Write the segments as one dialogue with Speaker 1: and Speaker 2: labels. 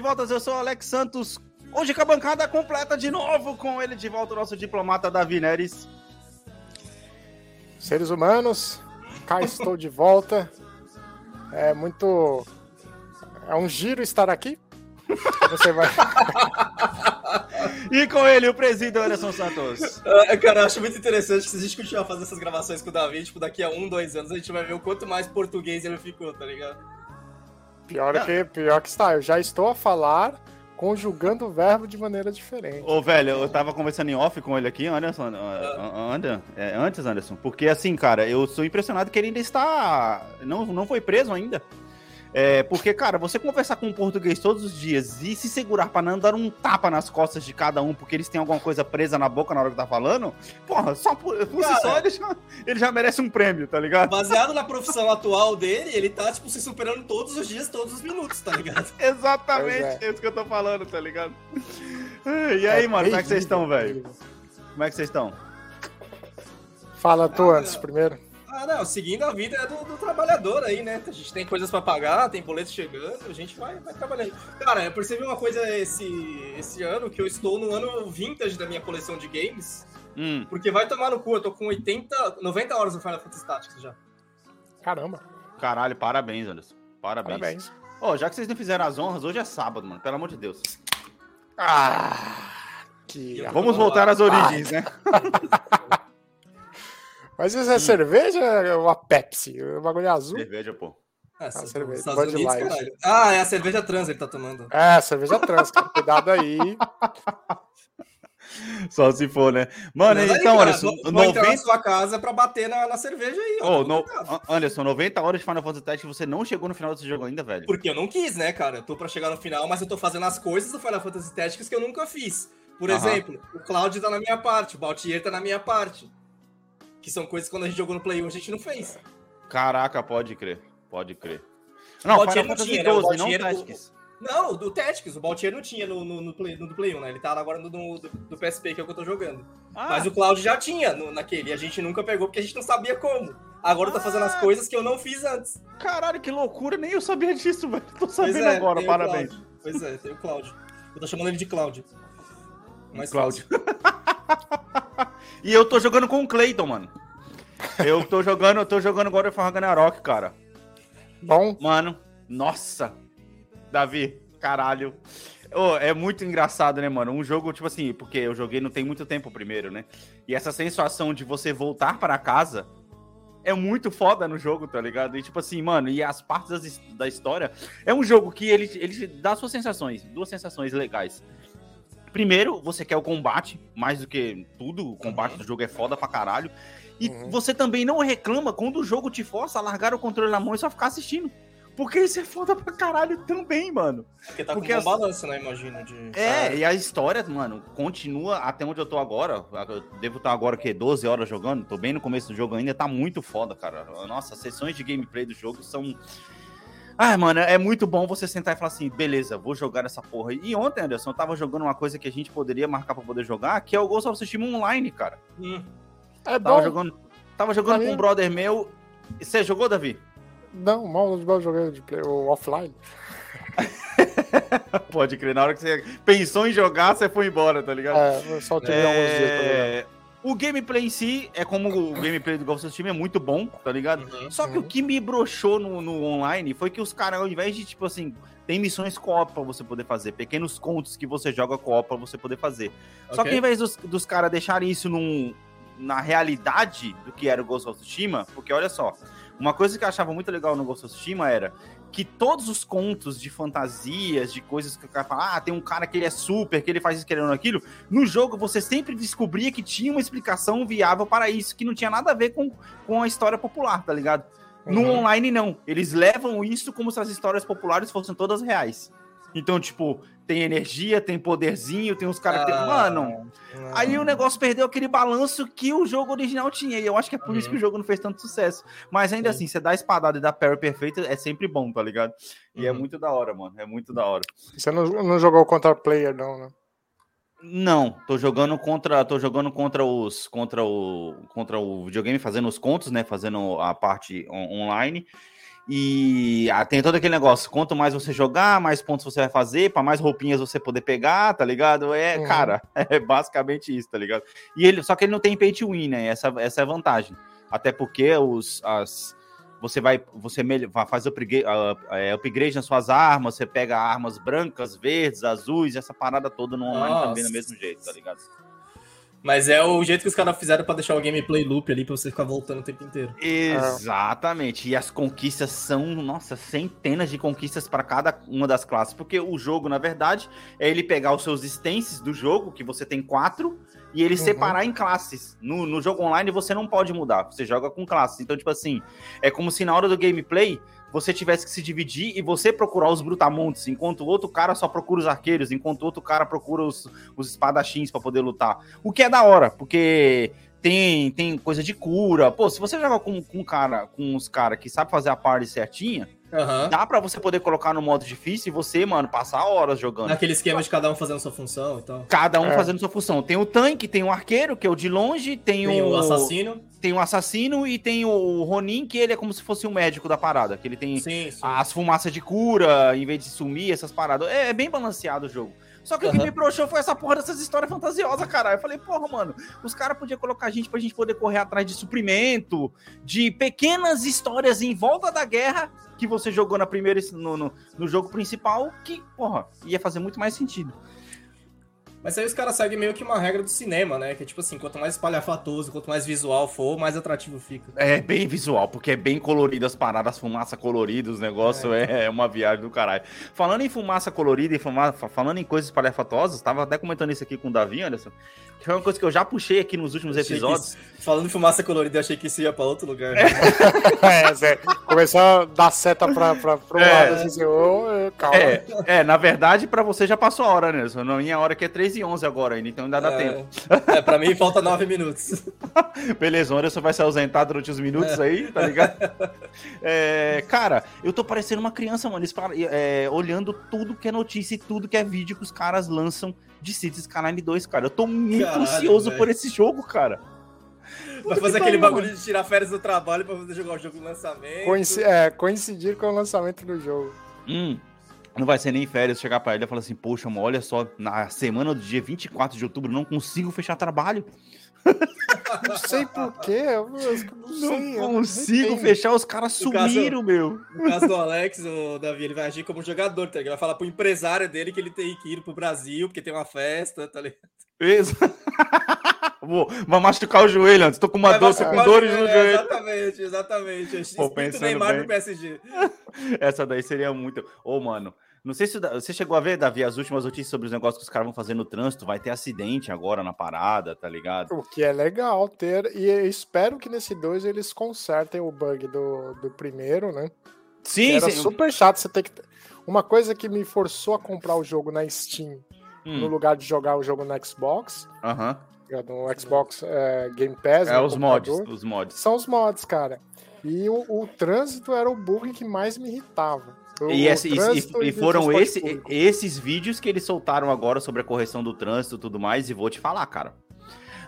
Speaker 1: De volta, eu sou o Alex Santos. Hoje com a bancada completa de novo, com ele de volta, o nosso diplomata Davi Neres.
Speaker 2: Seres humanos, cá estou de volta. É muito. É um giro estar aqui. Você vai.
Speaker 1: E com ele, o presidente Anderson Santos.
Speaker 3: Ah, cara, eu acho muito interessante que se a gente continuar fazendo essas gravações com o Davi, tipo, daqui a um, dois anos, a gente vai ver o quanto mais português ele ficou, tá ligado?
Speaker 2: Pior que, pior que está. Eu já estou a falar conjugando o verbo de maneira diferente.
Speaker 1: Ô, velho, eu tava conversando em off com ele aqui, Anderson. ah, Anda, é, antes, Anderson. Porque assim, cara, eu sou impressionado que ele ainda está. Não, não foi preso ainda. É, porque, cara, você conversar com um português todos os dias e se segurar pra não dar um tapa nas costas de cada um porque eles têm alguma coisa presa na boca na hora que tá falando, porra, só por, por si
Speaker 3: Cara.
Speaker 1: só ele já, ele já merece um prêmio, tá ligado?
Speaker 3: Baseado na profissão atual dele, ele tá, tipo, se superando todos os dias, todos os minutos, tá ligado?
Speaker 1: Exatamente
Speaker 2: Pois
Speaker 1: isso que eu tô falando, tá ligado? E aí, mano, como é que vocês estão, velho? Como é que vocês estão?
Speaker 2: Fala tu antes, primeiro.
Speaker 3: Ah, não, seguindo a vida do, do trabalhador aí, né? A gente tem coisas pra pagar, tem boleto chegando, a gente vai, vai trabalhando. Cara, eu percebi uma coisa esse, esse ano, que eu estou no ano vintage da minha coleção de games,
Speaker 1: Hum,
Speaker 3: porque vai tomar no cu, eu tô com 80, 90 horas no Final Fantasy Tactics já.
Speaker 2: Caramba,
Speaker 1: caralho, parabéns, Anderson. Parabéns.
Speaker 2: parabéns.
Speaker 1: Ó, já que vocês não fizeram as honras, hoje é sábado, mano. Pelo amor de Deus.
Speaker 2: Ah, que.
Speaker 1: Vamos voltar às origens, né?
Speaker 2: Mas isso é cerveja ou a Pepsi? O bagulho é azul?
Speaker 1: Cerveja, pô.
Speaker 3: Ah,
Speaker 2: cerveja,
Speaker 3: cerveja. Estados Unidos, caralho. Ah, é a cerveja trans ele tá tomando.
Speaker 2: É, cerveja trans, cara. Cuidado aí.
Speaker 1: Só se for, né? Mano,
Speaker 3: Mas aí,
Speaker 1: então,
Speaker 3: cara,
Speaker 1: Anderson,
Speaker 3: vou, vou entrar na
Speaker 1: 90...
Speaker 3: sua casa pra bater na, na cerveja aí, ó.
Speaker 1: Ô, no... Anderson, 90 horas de Final Fantasy Tactics, você não chegou no final desse jogo ainda, velho.
Speaker 3: Porque eu não quis, né, cara? Eu tô pra chegar no final, mas eu tô fazendo as coisas do Final Fantasy Tactics que eu nunca fiz. Por
Speaker 1: Aham.
Speaker 3: exemplo, o Cloud tá na minha parte, o Baltier tá na minha parte. Que são coisas que quando a gente jogou no Play 1 a gente não fez.
Speaker 1: Caraca, pode crer. Pode crer. Não, Final
Speaker 3: não
Speaker 1: Fantasy
Speaker 3: tinha, né? O
Speaker 1: 12, não
Speaker 3: Baltier-
Speaker 1: Tactics.
Speaker 3: Não, do Tactics, o Baltier não tinha no, no, no, Play, no do Play 1, né? Ele tá agora no, do, do PSP, que é o que eu tô jogando.
Speaker 1: Ah,
Speaker 3: Mas o Cloud já tinha no- naquele, e a gente nunca pegou porque a gente não sabia como. Agora eu tô fazendo as coisas que eu não fiz antes.
Speaker 1: Caralho, que loucura. Nem eu sabia disso, velho. Tô sabendo
Speaker 3: é,
Speaker 1: agora,
Speaker 3: o
Speaker 1: parabéns.
Speaker 3: Pois é, tem o Cloud. Eu tô chamando ele de Cloud. Mais
Speaker 1: Cloud. E eu tô jogando com o Clayton, mano. Eu tô jogando, eu tô jogando God of Ragnarok, cara.
Speaker 2: Bom,
Speaker 1: Mano, nossa. Davi, caralho. Ô, é muito engraçado, né, mano? Um jogo, tipo assim, porque eu joguei não tem muito tempo primeiro, né? E essa sensação de você voltar para casa é muito foda no jogo, tá ligado? E tipo assim, mano, e as partes da história. É um jogo que ele, ele dá suas sensações, duas sensações legais. Primeiro, você quer o combate, mais do que tudo. O combate
Speaker 3: Uhum.
Speaker 1: do jogo é foda pra caralho. E
Speaker 2: Uhum.
Speaker 1: você também não reclama quando o jogo te força a largar o controle na mão e só ficar assistindo. Porque isso é foda pra caralho também, mano.
Speaker 3: Porque tá
Speaker 1: Porque
Speaker 3: com
Speaker 1: as-
Speaker 3: uma balança, né? Imagino. De...
Speaker 1: É, e a história, mano, continua até onde eu tô agora. Eu devo estar agora, o quê? 12 horas jogando. Tô bem no começo do jogo ainda. Tá muito foda, cara. Nossa, as sessões de gameplay do jogo são. Ah, mano, é muito bom você sentar e falar assim, beleza, vou jogar essa porra. E ontem, Anderson, eu tava jogando uma coisa que a gente poderia marcar pra poder jogar, que é o Ghost of Tsushima Online, cara.
Speaker 3: Hum.
Speaker 2: É
Speaker 1: Tava
Speaker 2: bom.
Speaker 1: jogando, tava jogando
Speaker 2: Pra
Speaker 1: com um brother meu. Você jogou, Davi?
Speaker 2: Não, mal de mal joguei de play, o offline.
Speaker 1: Pode crer, na hora que você pensou em jogar, você foi embora, tá ligado?
Speaker 2: É, eu só tive alguns dias pra jogar.
Speaker 1: O gameplay em si é como o gameplay do Ghost of Tsushima é muito bom, tá ligado?
Speaker 3: Uhum.
Speaker 1: Só que o que me broxou no, no online foi que os caras, ao invés de, tipo assim, tem missões co-op pra você poder fazer, pequenos contos que você joga co-op pra você poder fazer. Só que ao invés dos, dos caras deixarem isso num, na realidade do que era o Ghost of Tsushima, porque olha só, uma coisa que eu achava muito legal no Ghost of Tsushima era que todos os contos de fantasias, de coisas que o cara fala, ah, tem um cara que ele é super, que ele faz isso, querendo aquilo, no jogo você sempre descobria que tinha uma explicação viável para isso, que não tinha nada a ver com, com a história popular, tá ligado? No
Speaker 3: Uhum.
Speaker 1: online, não. Eles levam isso como se as histórias populares fossem todas reais. Então, tipo, tem energia, tem poderzinho, tem os caras que.
Speaker 3: Ah,
Speaker 1: Mano, aí o negócio perdeu aquele balanço que o jogo original tinha. E eu acho que é por isso
Speaker 3: Uhum.
Speaker 1: que o jogo não fez tanto sucesso. Mas ainda
Speaker 3: Sim.
Speaker 1: assim, você dá a espadada e dá parry perfeito é sempre bom, tá ligado? E é
Speaker 3: Uhum.
Speaker 1: muito da hora, mano. É muito da hora.
Speaker 2: Você não, não jogou contra player, não, né?
Speaker 1: Não, tô jogando contra, tô jogando contra os, contra o, contra o videogame, fazendo os contos, né, fazendo a parte on- online. E ah, tem todo aquele negócio, quanto mais você jogar, mais pontos você vai fazer, para mais roupinhas você poder pegar, tá ligado? É,
Speaker 2: Uhum.
Speaker 1: cara, é basicamente isso, tá ligado? E ele, só que ele não tem pay to win, né? Essa, essa é a vantagem. Até porque os as você vai, você melhor, faz upgrade, é, upgrade nas suas armas, você pega armas brancas, verdes, azuis, essa parada toda no online também do
Speaker 3: Nossa.
Speaker 1: mesmo jeito, tá ligado?
Speaker 3: Mas é o jeito que os caras fizeram pra deixar o gameplay loop ali pra você ficar voltando o tempo inteiro.
Speaker 1: Exatamente. E as conquistas são, nossa, centenas de conquistas para cada uma das classes. Porque o jogo, na verdade, é ele pegar os seus stances do jogo, que você tem quatro, e ele
Speaker 2: Uhum.
Speaker 1: separar em classes. No, no jogo online você não pode mudar, você joga com classes. Então, tipo assim, é como se na hora do gameplay você tivesse que se dividir e você procurar os brutamontes, enquanto o outro cara só procura os arqueiros, enquanto o outro cara procura os, os espadachins para poder lutar. O que é da hora, porque tem, tem coisa de cura. Pô, se você joga com, com cara, com uns caras que sabe fazer a party certinha,
Speaker 3: Aham.
Speaker 1: dá pra você poder colocar no modo difícil e você, mano, passar horas jogando.
Speaker 3: Naquele esquema de cada um fazendo sua função e tal.
Speaker 1: Cada um
Speaker 2: É.
Speaker 1: fazendo sua função. Tem o tanque, tem o arqueiro, que é o de longe, tem,
Speaker 3: Tem
Speaker 1: o,
Speaker 3: o assassino.
Speaker 1: tem o assassino e tem o Ronin, que ele é como se fosse o médico da parada, que ele tem
Speaker 3: Sim, sim.
Speaker 1: as fumaças de cura, em vez de sumir, essas paradas. É, é bem balanceado o jogo. Só que o que me broxou foi essa porra dessas histórias fantasiosas, caralho. Eu falei, porra, mano, os caras podiam colocar a gente pra gente poder correr atrás de suprimento, de pequenas histórias em volta da guerra que você jogou na primeira, no, no, no jogo principal, que, porra, ia fazer muito mais sentido.
Speaker 3: Mas aí os caras seguem meio que uma regra do cinema, né? Que é tipo assim, quanto mais espalhafatoso, quanto mais visual for, mais atrativo fica.
Speaker 1: É bem visual, porque é bem colorido as paradas, fumaça colorida, os negócios, é, é uma viagem do caralho. Falando em fumaça colorida e falando em coisas palhafatosas, tava até comentando isso aqui com o Davi, Anderson, que foi uma coisa que eu já puxei aqui nos últimos episódios.
Speaker 3: isso- falando em fumaça colorida, eu achei que isso ia pra outro lugar.
Speaker 2: É, Zé, começou a dar seta pra, pra, pro
Speaker 1: É.
Speaker 2: lado, assim, ô, ô, calma.
Speaker 1: É, é, na verdade, pra você já passou a hora, Anderson. Na minha hora que é 3 e 11 agora ainda, então ainda dá tempo.
Speaker 3: É, é, pra mim falta nove minutos.
Speaker 1: Beleza, o Anderson vai se ausentar durante os minutos aí, tá ligado? É, cara, eu tô parecendo uma criança, mano, é, olhando tudo que é notícia e tudo que é vídeo que os caras lançam de Cities Skyline 2, cara. Eu tô muito
Speaker 3: Caralho,
Speaker 1: ansioso
Speaker 3: velho.
Speaker 1: por esse jogo, cara.
Speaker 3: Vai fazer aquele
Speaker 1: pariu,
Speaker 3: bagulho de tirar férias do trabalho pra poder jogar o jogo no lançamento.
Speaker 2: Coinci- é, coincidir com o lançamento do jogo.
Speaker 1: Hum, não vai ser nem férias chegar pra ele e falar assim, poxa, mano, olha só, na semana do dia 24 de outubro não consigo fechar trabalho.
Speaker 2: Não sei porquê, não.
Speaker 1: Não
Speaker 2: não
Speaker 1: consigo fechar, os caras
Speaker 3: No caso-
Speaker 1: sumiram, meu.
Speaker 3: No caso do Alex, o Davi, ele vai agir como jogador, tá ligado? Ele vai falar pro empresário dele que ele tem que ir pro Brasil, porque tem uma festa, tá ligado?
Speaker 1: Isso. Vou, vou machucar o joelho antes. Tô com uma dor, com dores no
Speaker 3: joelho. Exatamente, exatamente.
Speaker 1: Pô,
Speaker 3: Espírito
Speaker 1: pensando
Speaker 3: Neymar
Speaker 1: bem.
Speaker 3: no PSG.
Speaker 1: Essa daí seria muito. Ô, mano, Não sei se você chegou a ver, Davi, as últimas notícias sobre os negócios que os caras vão fazer no trânsito. Vai ter acidente agora na parada, tá ligado?
Speaker 2: O que é legal ter. E eu espero que nesse 2 eles consertem o bug do, do primeiro, né?
Speaker 1: Sim,
Speaker 2: Era
Speaker 1: sim.
Speaker 2: super chato você ter que. Uma coisa que me forçou a comprar o jogo na Steam no
Speaker 1: Hum,
Speaker 2: lugar de jogar o jogo no Xbox,
Speaker 1: aham.
Speaker 2: no Xbox é, Game Pass,
Speaker 1: É
Speaker 2: no
Speaker 1: os mods, os mods.
Speaker 2: são os mods, cara. E o, o trânsito era o bug que mais me irritava. O-
Speaker 1: E, esse- e- e- foram esse-
Speaker 2: público.
Speaker 1: esses vídeos que eles soltaram agora sobre a correção do trânsito e tudo mais, e vou te falar, cara.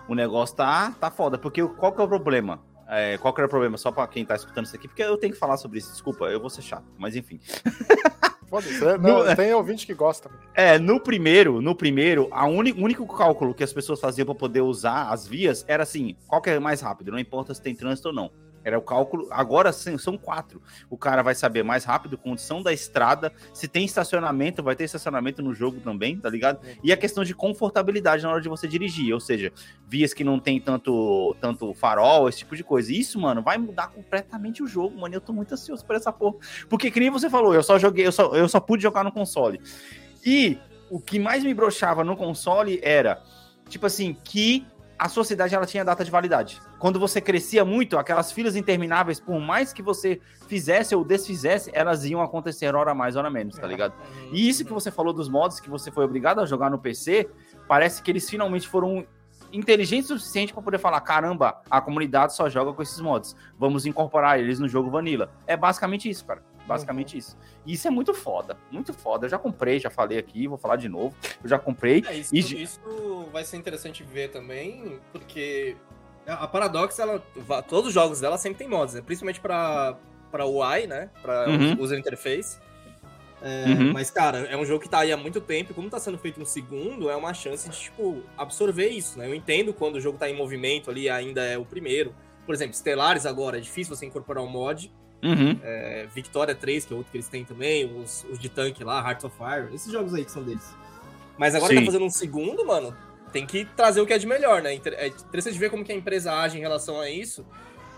Speaker 1: O negócio tá, tá foda, porque qual que é o problema? É, qual que era o problema? Só pra quem tá escutando isso aqui, porque eu tenho que falar sobre isso, desculpa, eu vou ser chato, mas enfim.
Speaker 2: Foda-se, é,
Speaker 1: No-
Speaker 2: tem ouvinte que gosta.
Speaker 1: É, no primeiro, no primeiro, o único cálculo que as pessoas faziam para poder usar as vias era assim, qual que é mais rápido, não importa se tem trânsito ou não. Era o cálculo, agora sim, são quatro. O cara vai saber mais rápido, condição da estrada, se tem estacionamento, vai ter estacionamento no jogo também, tá ligado? E a questão de confortabilidade na hora de você dirigir, ou seja, vias que não tem tanto, tanto farol, esse tipo de coisa. Isso, mano, vai mudar completamente o jogo, mano. Eu tô muito ansioso por essa porra. Porque, que nem você falou, eu só joguei, eu só, eu só pude jogar no console. E o que mais me broxava no console era, tipo assim, que a sua cidade ela tinha data de validade. Quando você crescia muito, aquelas filas intermináveis, por mais que você fizesse ou desfizesse, elas iam acontecer hora mais, hora menos, tá ligado? E isso que você falou dos mods que você foi obrigado a jogar no PC, parece que eles finalmente foram inteligentes o suficiente para poder falar: caramba, a comunidade só joga com esses mods. Vamos incorporar eles no jogo Vanilla. É basicamente isso, cara. Basicamente isso. E isso é muito foda, muito foda. Eu já comprei, já falei aqui, vou falar de novo. Eu já comprei.
Speaker 3: É, isso,
Speaker 1: E
Speaker 3: isso vai ser interessante ver também, porque a Paradox, ela, todos os jogos dela sempre tem mods, né? principalmente para para UI, né? Para
Speaker 1: Uhum.
Speaker 3: user interface. É,
Speaker 1: Uhum.
Speaker 3: Mas, cara, é um jogo que tá aí há muito tempo, e como tá sendo feito um segundo, é uma chance de, tipo, absorver isso, né? Eu entendo quando o jogo tá em movimento ali, ainda é o primeiro. Por exemplo, Stellaris agora, é difícil você incorporar um mod.
Speaker 1: Uhum.
Speaker 3: É, Victoria 3, que é outro que eles têm também, os, os de tanque lá, Hearts of Fire, esses jogos aí que são deles. Mas agora
Speaker 1: Sim.
Speaker 3: tá fazendo um segundo, mano, tem que trazer o que é de melhor, né? É interessante ver como que a empresa age em relação a isso.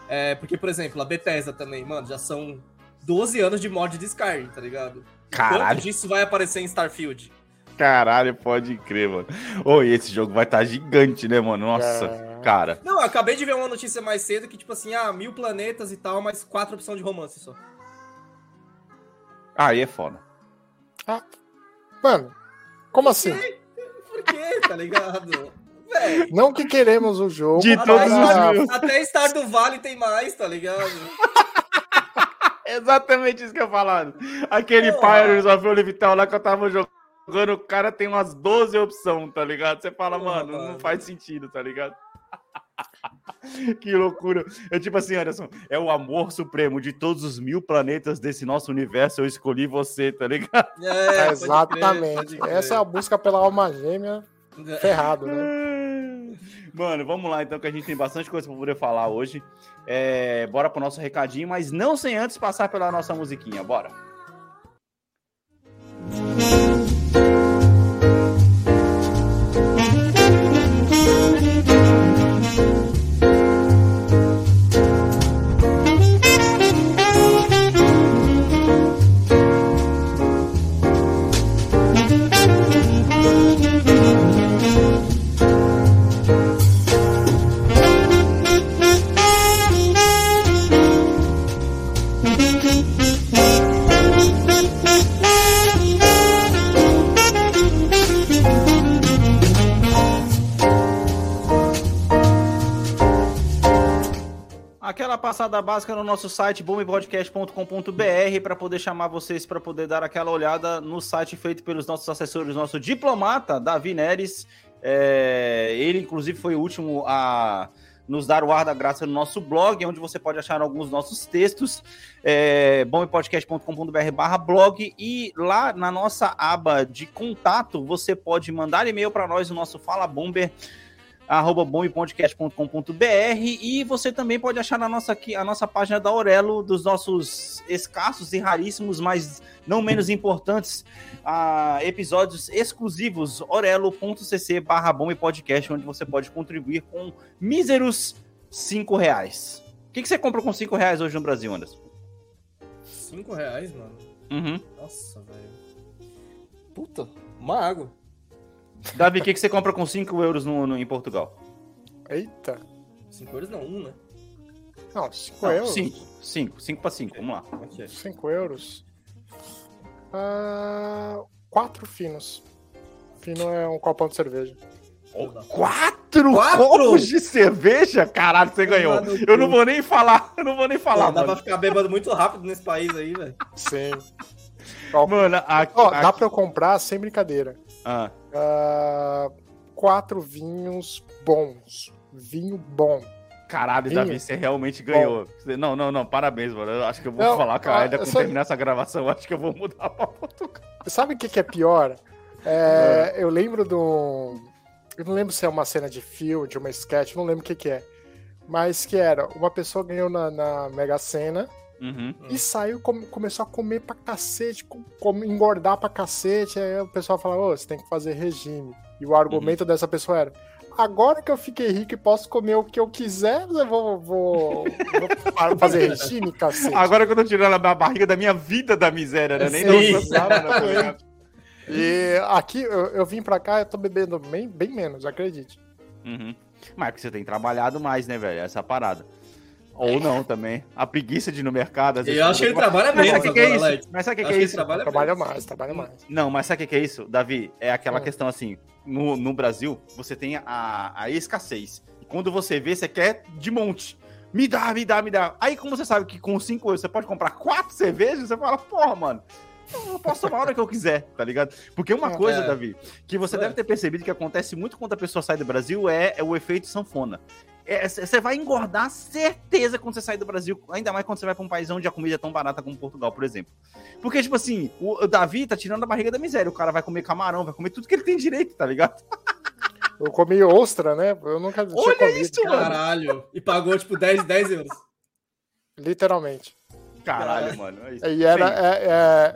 Speaker 3: É, porque, por exemplo, a Bethesda também, mano, já são 12 anos de mod de Skyrim, tá ligado?
Speaker 1: Caralho.
Speaker 3: Quanto disso vai aparecer em Starfield?
Speaker 1: Caralho, pode crer, mano. Oi, esse jogo vai estar gigante, né, mano? Nossa,
Speaker 2: É.
Speaker 1: cara.
Speaker 3: Não, eu acabei de ver uma notícia mais cedo que, tipo assim, ah, mil planetas e tal, mas quatro opções de romance só.
Speaker 1: Aí é foda.
Speaker 2: Mano, como assim?
Speaker 3: Por quê, tá ligado? Véi.
Speaker 2: Não que queremos o jogo.
Speaker 1: De todos os mil.
Speaker 3: Até Star do Vale tem mais, tá ligado?
Speaker 1: Exatamente isso que eu falando. Aquele
Speaker 3: Porra.
Speaker 1: Pirates of Olivital lá que eu tava jogando, o cara tem umas 12 opções, tá ligado? Você fala,
Speaker 3: Porra,
Speaker 1: mano, não
Speaker 3: mano.
Speaker 1: faz sentido, tá ligado? que loucura. É tipo assim, Anderson, é o amor supremo de todos os mil planetas desse nosso universo, eu escolhi você, tá ligado?
Speaker 3: É, crer,
Speaker 2: Exatamente.
Speaker 3: pode crer.
Speaker 2: Essa é a busca pela alma gêmea ferrado, né?
Speaker 1: Mano, vamos lá então, que a gente tem bastante coisa pra poder falar hoje. É, bora pro nosso recadinho, mas não sem antes passar pela nossa musiquinha, bora. Passada básica no nosso site boomepodcast.com.br para poder chamar vocês para poder dar aquela olhada no site feito pelos nossos assessores, nosso diplomata Davi Neres. É, ele, inclusive, foi o último a nos dar o ar da graça no nosso blog, onde você pode achar alguns nossos textos, é, bombepodcast.com.br barra blog, e lá na nossa aba de contato, você pode mandar e-mail para nós, o nosso Fala Bomber, arroba bombepodcast.com.br e você também pode achar na nossa, aqui, a nossa página da Aurelo dos nossos escassos e raríssimos, mas não menos importantes, ah, episódios exclusivos orelo.cc barra bombepodcast, onde você pode contribuir com míseros 5 reais. O que, que você compra com 5 reais hoje no Brasil, Anderson?
Speaker 3: 5 reais, mano.
Speaker 1: Uhum.
Speaker 3: Nossa, velho. Puta, uma água.
Speaker 1: Davi, o que, que você compra com 5 euros no, no- em Portugal?
Speaker 2: Eita.
Speaker 3: 5 euros não, um, né?
Speaker 2: Não, 5 euros.
Speaker 1: 5. 5. 5 pra 5. Vamos lá.
Speaker 3: Ok.
Speaker 2: 5 euros. Ah, quatro finos. Fino é um copão de cerveja.
Speaker 1: Quatro,
Speaker 3: Quatro?
Speaker 1: copos de cerveja? Caralho, você ganhou. Eu não vou nem falar. Eu não vou nem falar,
Speaker 3: Pô, dá pra
Speaker 1: mano.
Speaker 3: ficar bêbado muito rápido nesse país aí, velho.
Speaker 2: Sim.
Speaker 1: Mano, aqui...
Speaker 2: Ó,
Speaker 1: aqui-
Speaker 2: dá pra eu comprar sem brincadeira.
Speaker 1: Ah,
Speaker 2: Ah, quatro vinhos bons. Vinho bom.
Speaker 1: caralho,
Speaker 2: Vinho.
Speaker 1: Davi, você realmente ganhou. Você- Não, não, não, parabéns, mano. Eu acho que eu vou
Speaker 2: Não,
Speaker 1: falar,
Speaker 2: ah,
Speaker 1: ainda quando
Speaker 2: sabe-
Speaker 1: terminar essa gravação, eu acho que eu vou mudar pra Portugal.
Speaker 2: Sabe o que, que é pior? É, Eu lembro do. Eu não lembro se é uma cena de filme, de uma sketch, não lembro o que, que é. Mas que era, uma pessoa ganhou na, na Mega Sena
Speaker 1: Uhum.
Speaker 2: e saiu, come- começou a comer pra cacete, com- come- engordar pra cacete. Aí o pessoal fala, ô, você tem que fazer regime. E o argumento dessa pessoa era. Agora que eu fiquei rico e posso comer o que eu quiser, eu vou, vou, vou fazer regime, cacete.
Speaker 1: Agora que eu tô tirando a barriga da minha vida da miséria, né? Nem
Speaker 3: Sim.
Speaker 1: sábado, né?
Speaker 2: E aqui eu, eu vim pra cá, eu tô bebendo bem, bem menos, acredite.
Speaker 1: Uhum. Mas é porque você tem trabalhado mais, né, velho? Essa é parada. Ou não também. A preguiça de ir no mercado. às vezes,
Speaker 3: Eu acho que ele trabalha
Speaker 1: Mas
Speaker 3: menos
Speaker 1: sabe o que, é isso? Mas sabe o que, é isso?
Speaker 3: trabalha
Speaker 2: Trabalha mais, trabalha mais.
Speaker 1: Não, mas sabe o que, é isso, Davi? É aquela
Speaker 2: Ah.
Speaker 1: questão assim: no, no Brasil, você tem a, a escassez. E quando você vê, você quer de monte. Me dá, me dá, me dá. Aí, como você sabe que com 5 euros você pode comprar quatro cervejas, você fala, porra, mano. Eu posso tomar a hora que eu quiser, tá ligado? Porque uma
Speaker 2: É.
Speaker 1: coisa, Davi, que você
Speaker 3: É.
Speaker 1: deve ter percebido que acontece muito quando a pessoa sai do Brasil é, é o efeito sanfona. É, c- Você vai engordar certeza quando você sair do Brasil, ainda mais quando você vai pra um país onde a comida é tão barata como Portugal, por exemplo. Porque, tipo assim, o o Davi tá tirando a barriga da miséria. O cara vai comer camarão, vai comer tudo que ele tem direito, tá ligado?
Speaker 2: Eu comi ostra, né? Eu nunca tinha
Speaker 1: Olha
Speaker 2: comido,
Speaker 1: isso, mano.
Speaker 3: Caralho. E pagou, tipo, 10, 10 euros.
Speaker 2: literalmente.
Speaker 1: Caralho, mano. é isso.
Speaker 2: E era é,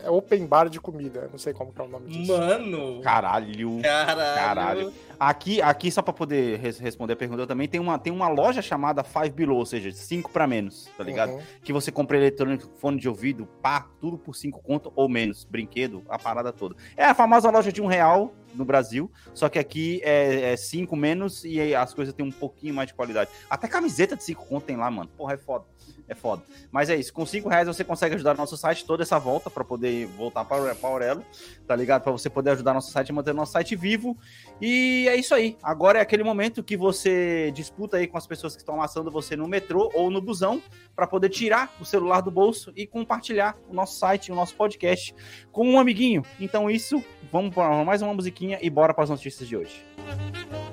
Speaker 2: é- é open bar de comida, não sei como que é o nome disso.
Speaker 3: Mano.
Speaker 1: Caralho.
Speaker 3: Caralho.
Speaker 1: Caralho. Aqui, aqui só pra poder res- responder a pergunta, também tem uma, tem uma loja chamada Five Below, ou seja, 5 pra menos, tá ligado?
Speaker 2: Uhum.
Speaker 1: Que você compra eletrônico, fone de ouvido, pá, tudo por 5 conto ou menos, brinquedo, a parada toda. É a famosa loja de um real no Brasil, só que aqui é 5 menos e as coisas têm um pouquinho mais de qualidade. Até camiseta de 5 conto tem lá, mano. Porra, é foda. É foda. Mas é isso, com 5 reais você consegue ajudar nosso site toda essa volta pra poder voltar para o Aurelo, tá ligado? Pra você poder ajudar nosso site a manter nosso site vivo. E é isso aí. Agora é aquele momento que você disputa aí com as pessoas que estão amassando você no metrô ou no busão para poder tirar o celular do bolso e compartilhar o nosso site, o nosso podcast com um amiguinho. Então isso, vamos para mais uma musiquinha e bora para as notícias de hoje. Bem,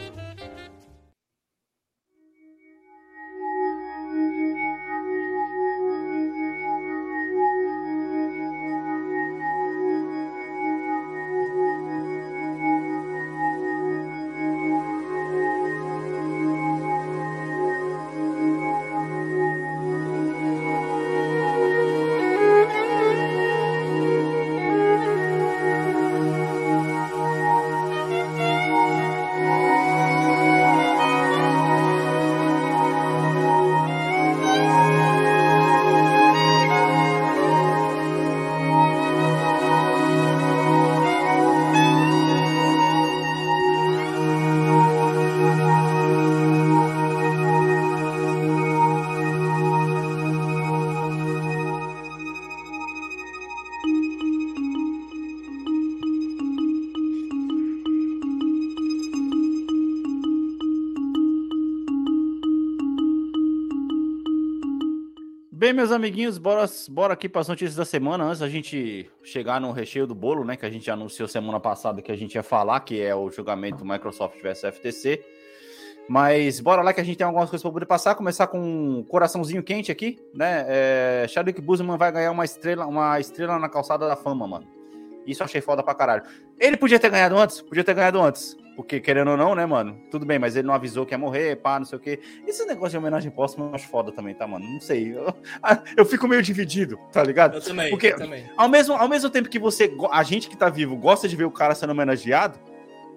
Speaker 1: meus amiguinhos, bora, bora aqui para as notícias da semana. Antes da gente chegar no recheio do bolo, né? Que a gente anunciou semana passada que a gente ia falar, que é o julgamento Microsoft vs FTC. Mas bora lá que a gente tem algumas coisas para poder passar. Começar com um coraçãozinho quente aqui, né? É, Chadwick Boseman vai ganhar uma estrela, uma estrela na calçada da fama, mano. Isso eu achei foda pra caralho. Ele podia ter ganhado antes? Podia ter ganhado antes. Porque, querendo ou não, né, mano? Tudo bem, mas ele não avisou que ia morrer, pá, não sei o quê. Esse negócio de homenagem póstuma eu acho foda também, tá, mano? Não sei. Eu, eu fico meio dividido, tá ligado?
Speaker 3: Eu também,
Speaker 1: Porque-
Speaker 3: eu também.
Speaker 1: Ao mesmo, ao mesmo tempo que você, a gente que tá vivo, gosta de ver o cara sendo homenageado,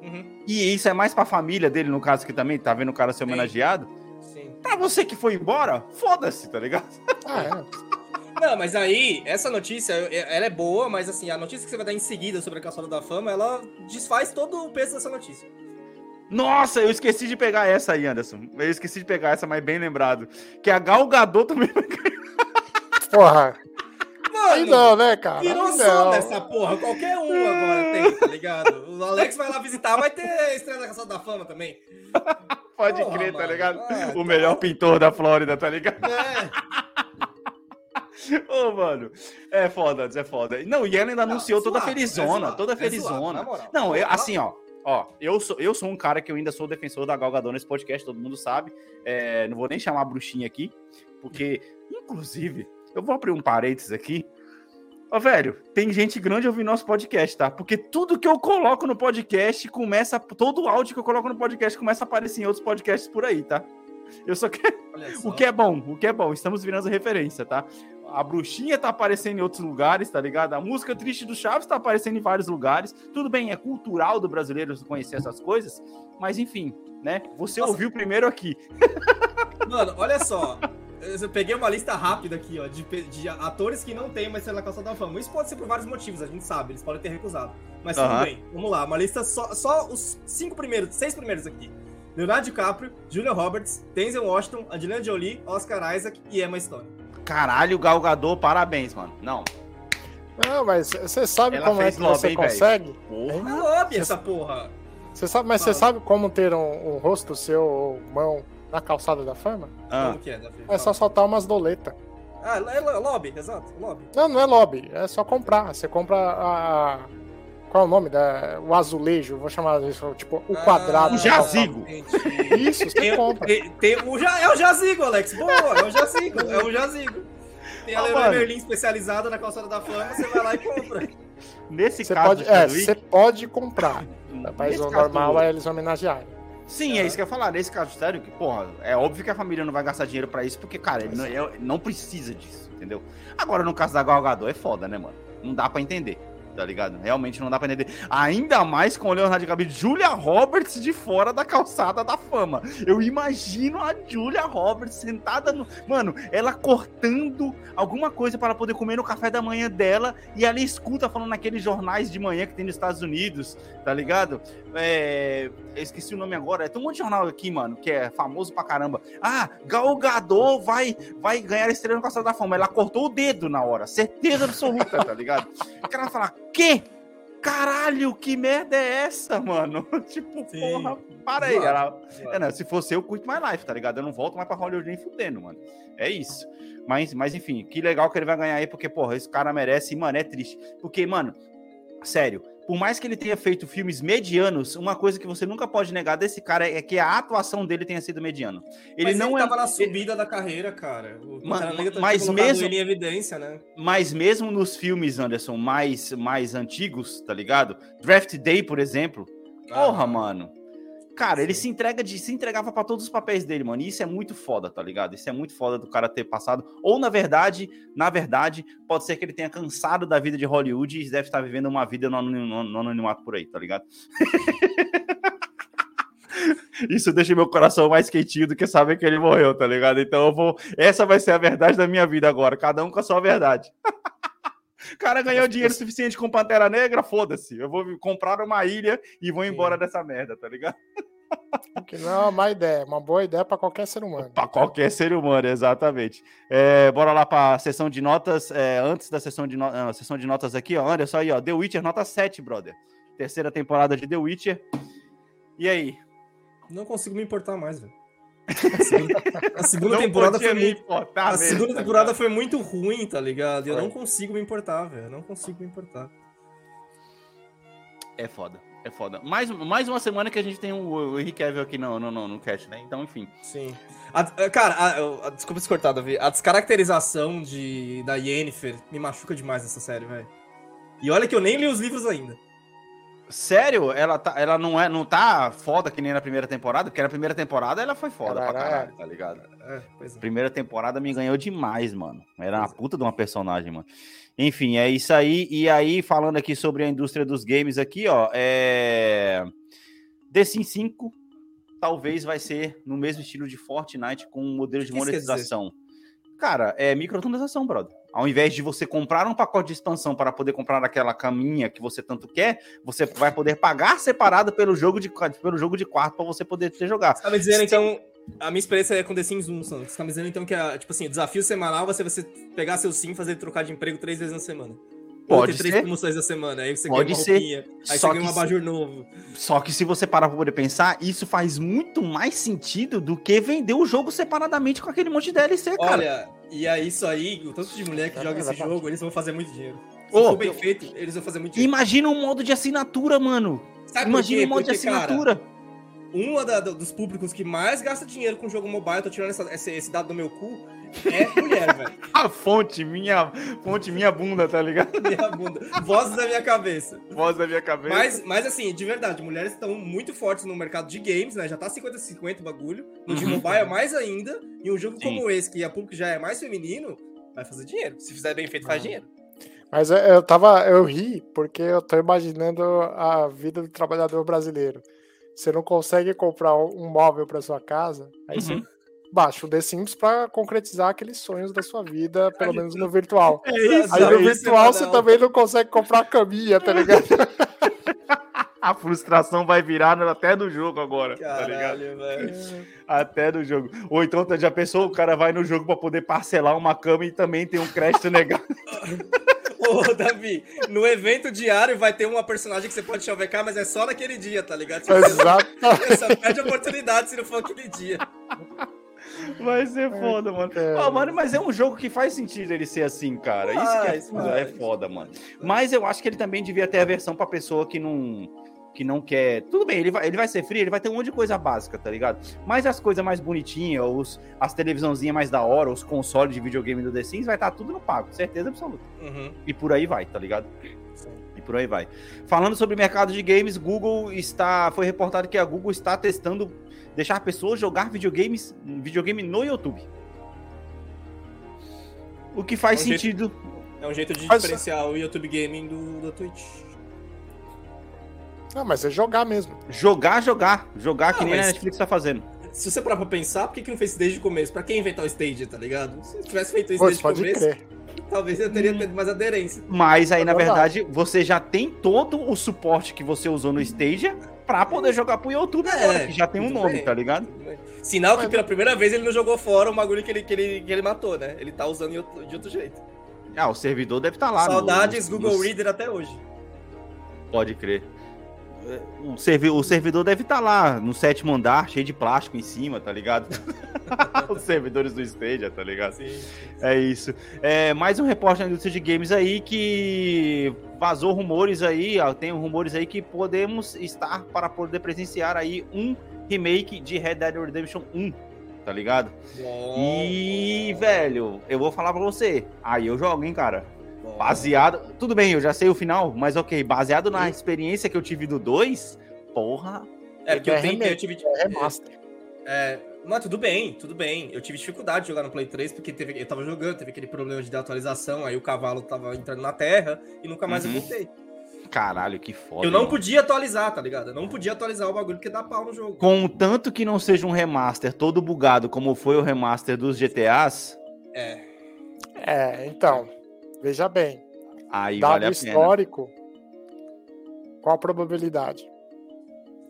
Speaker 3: Uhum,
Speaker 1: e isso é mais pra família dele, no caso, que também tá vendo o cara ser homenageado,
Speaker 3: sim.
Speaker 1: pra você que foi embora, foda-se, tá ligado?
Speaker 2: Ah,
Speaker 3: Não, mas aí, essa notícia, ela é boa, mas assim, a notícia que você vai dar em seguida sobre a calçada da fama, ela desfaz todo o peso dessa notícia.
Speaker 1: Nossa, eu esqueci de pegar essa aí, Anderson. Eu esqueci de pegar essa, mas bem lembrado. Que a Gal Gadot também vai ganhar.
Speaker 2: Porra. Aí
Speaker 3: Mano,
Speaker 2: não, né, cara?
Speaker 3: virou
Speaker 2: Aí
Speaker 3: som
Speaker 2: não.
Speaker 3: dessa porra. Qualquer um agora tem, tá ligado? O Alex vai lá visitar, vai ter a estreia da calçada da fama também.
Speaker 1: Pode
Speaker 3: Porra,
Speaker 1: crer, tá
Speaker 3: mano.
Speaker 1: ligado?
Speaker 3: Ah,
Speaker 1: o melhor pintor da Flórida, tá ligado?
Speaker 3: É.
Speaker 1: Ô, mano, é foda, é foda. Não, e ela ainda
Speaker 3: Não,
Speaker 1: anunciou
Speaker 3: é
Speaker 1: toda
Speaker 3: zoado,
Speaker 1: felizona,
Speaker 3: é
Speaker 1: toda
Speaker 3: é
Speaker 1: felizona.
Speaker 3: moral.
Speaker 1: Não, eu- assim, ó. Ó, eu sou, eu sou um cara que eu ainda sou defensor da Gal Gadot nesse podcast, todo mundo sabe. É, não vou nem chamar a bruxinha aqui, porque, inclusive, eu vou abrir um parênteses aqui. Ó, velho, tem gente grande ouvindo nosso podcast, tá? Porque tudo que eu coloco no podcast começa. Todo o áudio que eu coloco no podcast começa a aparecer em outros podcasts por aí, tá? Eu só quero.
Speaker 3: Só.
Speaker 1: O que é bom, o que é bom, estamos virando referência, tá? A bruxinha tá aparecendo em outros lugares, tá ligado? A música triste do Chaves tá aparecendo em vários lugares. Tudo bem, é cultural do brasileiro conhecer essas coisas, mas enfim, né? Você
Speaker 3: Nossa.
Speaker 1: ouviu primeiro aqui.
Speaker 3: Mano, olha só. Eu peguei uma lista rápida aqui, ó, de, de atores que não tem mais na calçada da fama. Isso pode ser por vários motivos, a gente sabe, eles podem ter recusado. Mas tudo bem, vamos lá. Uma lista só, só os cinco primeiros, seis primeiros aqui. Leonardo DiCaprio, Julia Roberts, Denzel Washington, Angelina Jolie, Oscar Isaac e Emma Stone.
Speaker 1: Caralho, Galgador, parabéns, mano. Não.
Speaker 2: Não, mas você sabe
Speaker 1: Ela
Speaker 2: como é que
Speaker 1: lobby,
Speaker 2: você consegue?
Speaker 1: Porra.
Speaker 3: É lobby essa porra.
Speaker 2: Você sabe, mas você sabe como ter um, um rosto seu ou mão na calçada da fama?
Speaker 1: Ah,
Speaker 3: Como que é, Davi?
Speaker 2: É só soltar umas doletas.
Speaker 3: Ah, é lo- lobby, exato, lobby.
Speaker 2: Não, não é lobby, é só comprar. Você compra a. Qual é o nome? Da, o azulejo, vou chamar isso, tipo, o quadrado.
Speaker 3: Ah,
Speaker 1: O jazigo.
Speaker 2: Isso, você
Speaker 3: Tem,
Speaker 2: compra.
Speaker 3: tem, tem o, ja- é o jazigo, Alex. Boa, é o jazigo, é o jazigo. Tem a
Speaker 1: Ah,
Speaker 3: Leroy. Merlin especializada na calçada da fama, você vai lá e compra.
Speaker 1: nesse
Speaker 2: Você
Speaker 1: caso
Speaker 2: pode, é, você pode comprar, mas
Speaker 1: nesse
Speaker 2: o normal
Speaker 1: do-
Speaker 2: é eles homenagearem.
Speaker 1: Sim, é isso que eu ia falar. Nesse caso, sério, que, porra, é óbvio que a família não vai gastar dinheiro pra isso, porque, cara, ele não, ele não precisa disso, entendeu? Agora, no caso da Gal Gadot, é foda, né, mano? Não dá pra entender, tá ligado? Realmente não dá pra entender. Ainda mais com o Leonardo DiCaprio, Julia Roberts de fora da calçada da fama. Eu imagino a Julia Roberts sentada no... Mano, ela cortando alguma coisa para poder comer no café da manhã dela e ela escuta falando naqueles jornais de manhã que tem nos Estados Unidos, tá ligado? É, eu esqueci o nome agora. Tem um monte de jornal aqui, mano, que é famoso pra caramba. Ah, Gal Gadot vai, vai ganhar a estrela no Calçado da Fama. Ela cortou o dedo na hora, certeza absoluta, tá ligado? O cara vai que? Caralho, que merda é essa, mano? tipo,
Speaker 3: Sim.
Speaker 1: porra, para aí. Ela,
Speaker 3: Zoado.
Speaker 1: é, se fosse eu, curto mais life, tá ligado? Eu não volto mais pra Hollywood nem fudendo, mano. É isso. Mas, mas enfim, que legal que ele vai ganhar aí, porque, porra, esse cara merece e, mano, é triste. Porque, mano, sério, por mais que ele tenha feito filmes medianos, uma coisa que você nunca pode negar desse cara é que a atuação dele tenha sido mediano. Ele
Speaker 3: Mas
Speaker 1: não
Speaker 3: ele
Speaker 1: é.
Speaker 3: tava na subida da carreira, cara. O
Speaker 1: Ma-
Speaker 3: Pantera Negra tá
Speaker 1: mas mesmo-
Speaker 3: ele em evidência, né?
Speaker 1: Mas mesmo nos filmes, Anderson, mais, mais antigos, tá ligado? Draft Day, por exemplo. Porra,
Speaker 3: Ah,
Speaker 1: mano. Cara, ele se entrega de se entregava pra todos os papéis dele, mano. E isso é muito foda, tá ligado? Isso é muito foda do cara ter passado. Ou na verdade, na verdade, pode ser que ele tenha cansado da vida de Hollywood e deve estar vivendo uma vida no, no- no anonimato por aí, tá ligado? Isso deixa meu coração mais quentinho do que saber que ele morreu, tá ligado? Então eu vou. Essa vai ser a verdade da minha vida agora, cada um com a sua verdade. O cara ganhou dinheiro suficiente com Pantera Negra, foda-se. Eu vou comprar uma ilha e vou embora dessa merda, tá ligado?
Speaker 2: Que não é uma má ideia, uma boa ideia pra qualquer ser humano.
Speaker 1: Para qualquer ser humano, exatamente. É, bora lá para a sessão de notas. é, antes da sessão de, no- ah, sessão de notas aqui, ó, olha só aí, ó. The Witcher, nota 7, brother. Terceira temporada de The Witcher. E aí?
Speaker 3: Não consigo me importar mais, velho. A segunda, a segunda
Speaker 1: Não
Speaker 3: temporada foi muito.
Speaker 1: importar
Speaker 3: A
Speaker 1: mesmo,
Speaker 3: segunda
Speaker 1: tá
Speaker 3: temporada foi muito ruim, tá ligado? E eu não consigo me importar, velho. Eu Não consigo me importar.
Speaker 1: É foda, é foda. Mais, mais uma semana que a gente tem o, o Henrique Cavill aqui no, no, no, no cast, né? Então, enfim.
Speaker 3: Sim. A- cara, a- a- desculpa se cortar, Davi. A descaracterização de, da Yennefer me machuca demais nessa série, velho. E olha que eu nem li os livros ainda.
Speaker 1: Sério, ela, tá, ela não, é, não tá foda que nem na primeira temporada? Porque na primeira temporada ela foi foda
Speaker 2: Ela
Speaker 1: pra caralho, tá ligado?
Speaker 3: É, é.
Speaker 1: Primeira temporada me ganhou demais, mano. Era uma
Speaker 3: é.
Speaker 1: puta de uma personagem, mano. Enfim, é isso aí. E aí, falando aqui sobre a indústria dos games aqui, ó, é... The Sims 5 talvez vai ser no mesmo estilo de Fortnite com um modelo de monetização. Cara, é microtransação, brother. Ao invés de você comprar um pacote de expansão para poder comprar aquela caminha que você tanto quer, você vai poder pagar separado pelo jogo de, pelo jogo de quarto para você poder ter jogar.
Speaker 3: Você tá me dizendo, então, a minha experiência é com The Sims 1, Sandro. Você tá me dizendo, então, que, a, tipo assim, o desafio semanal vai ser você pegar seu sim e fazer ele trocar de emprego três vezes na semana.
Speaker 1: Pode
Speaker 3: ter três
Speaker 1: ser.
Speaker 3: promoções na semana. Aí você
Speaker 1: Pode
Speaker 3: ganha uma
Speaker 1: ser.
Speaker 3: roupinha. Aí
Speaker 1: Só
Speaker 3: você ganha um abajur novo.
Speaker 1: Só que se você parar pra poder pensar, isso faz muito mais sentido do que vender o jogo separadamente com aquele monte de DLC, cara.
Speaker 3: Olha, e aí isso aí, o tanto de mulher que
Speaker 2: É
Speaker 3: joga esse jogo, eles vão fazer muito dinheiro. Se for bem feito, eles vão fazer muito dinheiro.
Speaker 1: Imagina um modo de assinatura, mano.
Speaker 3: Sabe
Speaker 1: Imagina um modo de
Speaker 3: Porque, cara,
Speaker 1: assinatura.
Speaker 3: uma da- dos públicos que mais gasta dinheiro com jogo mobile, eu tô tirando essa- esse, esse dado do meu cu, é mulher, velho.
Speaker 1: A fonte, minha, fonte, minha bunda, tá ligado?
Speaker 3: Minha bunda. Vozes da minha cabeça.
Speaker 1: Voz da minha cabeça.
Speaker 3: Mas, mas assim, de verdade, mulheres estão muito fortes no mercado de games, né? Já tá 50-50 o bagulho. No de
Speaker 1: Uhum.
Speaker 3: mobile mais ainda. E um jogo
Speaker 1: Sim.
Speaker 3: como esse, que a público já é mais feminino, vai fazer dinheiro. Se fizer bem feito, faz
Speaker 2: Ah.
Speaker 3: dinheiro.
Speaker 2: Mas eu- eu tava. Eu ri porque eu tô imaginando a vida do trabalhador brasileiro. Você não consegue comprar um móvel para sua casa, aí você
Speaker 1: Uhum.
Speaker 2: Baixa o The Sims pra concretizar aqueles sonhos da sua vida, pelo menos no virtual.
Speaker 3: É isso,
Speaker 2: Aí no virtual você também não consegue comprar caminha, tá ligado?
Speaker 1: A frustração vai virar até do jogo agora, tá ligado?
Speaker 3: Caralho, velho.
Speaker 1: Até do jogo. Ou então, tá- já pensou, o cara vai no jogo pra poder parcelar uma cama e também tem um crédito negado.
Speaker 3: Ô, Davi, no evento diário vai ter uma personagem que você pode chavecar, mas é só naquele dia, tá ligado? Você
Speaker 2: Exato.
Speaker 3: só perde a oportunidade se não for aquele dia.
Speaker 1: Vai ser foda, mano. Ó, mano, mas é um jogo que faz sentido ele ser assim, cara. Isso que é foda, é foda, mano. Mas eu acho que ele também devia ter a versão pra pessoa que não que não quer. Tudo bem, ele vai, ele vai ser free, ele vai ter um monte de coisa básica, tá ligado? Mas as coisas mais bonitinhas, os, as televisãozinhas mais da hora, os consoles de videogame do The Sims, vai estar tudo no pago, certeza absoluta.
Speaker 3: Uhum.
Speaker 1: E por aí vai, tá ligado? E por aí vai. Falando sobre mercado de games, Google está. Foi reportado que a Google está testando deixar pessoas jogar videogames, videogame no YouTube. O que faz
Speaker 3: É um jeito-
Speaker 1: sentido.
Speaker 3: É um jeito de
Speaker 2: Mas-
Speaker 3: diferenciar o YouTube Gaming do, do Twitch.
Speaker 2: Não, mas é jogar mesmo.
Speaker 1: Jogar, jogar. Jogar que
Speaker 3: Ah,
Speaker 1: nem
Speaker 3: mas-
Speaker 1: a Netflix tá fazendo.
Speaker 3: Se você parar pra pensar, por que, que não fez isso desde o começo? Pra quem inventar o stage, tá ligado? Se tivesse feito isso
Speaker 2: Pô,
Speaker 3: desde o começo,
Speaker 2: crer.
Speaker 3: talvez eu teria tido mais aderência.
Speaker 1: Mas aí,
Speaker 2: É
Speaker 1: na
Speaker 2: verdade.
Speaker 1: verdade, você já tem todo o suporte que você usou no Stadia pra poder jogar pro YouTube
Speaker 3: É,
Speaker 1: agora, que já tem um nome,
Speaker 3: bem.
Speaker 1: tá ligado?
Speaker 3: Sinal que pela primeira vez ele não jogou fora o bagulho que ele, que ele, que ele matou, né? Ele tá usando de outro, de outro jeito.
Speaker 1: Ah, o servidor deve estar lá. no-
Speaker 3: Saudades
Speaker 1: no-
Speaker 3: Google
Speaker 1: no-
Speaker 3: Reader até hoje.
Speaker 1: Pode crer. O, servi o servidor deve estar lá no sétimo andar, cheio de plástico em cima, tá ligado? Os servidores do Stadia, tá ligado?
Speaker 3: Sim.
Speaker 1: É isso. É, mais um repórter da indústria de games aí que vazou rumores aí, ó, tem rumores aí que podemos estar para poder presenciar aí um remake de Red Dead Redemption 1, tá ligado? E, velho, eu vou falar pra você, aí eu jogo, hein, cara. Baseado. Tudo bem, eu já sei o final, mas ok, baseado na experiência que eu tive do 2, porra.
Speaker 3: É porque eu, tenho, eu tive.
Speaker 2: É remaster.
Speaker 3: É, mas tudo bem, tudo bem. Eu tive dificuldade de jogar no Play 3 porque teve, eu tava jogando, teve aquele problema de atualização, aí o cavalo tava entrando na terra e nunca mais
Speaker 1: Uhum.
Speaker 3: eu voltei.
Speaker 1: Caralho, que foda.
Speaker 3: eu não
Speaker 1: mano.
Speaker 3: podia atualizar, tá ligado? Eu não podia atualizar o bagulho porque dá pau no jogo.
Speaker 1: Contanto que não seja um remaster todo bugado como foi o remaster dos GTAs,
Speaker 3: É.
Speaker 2: É, então. Veja bem.
Speaker 1: aí
Speaker 2: Dado
Speaker 1: vale a pena.
Speaker 2: histórico, qual a probabilidade?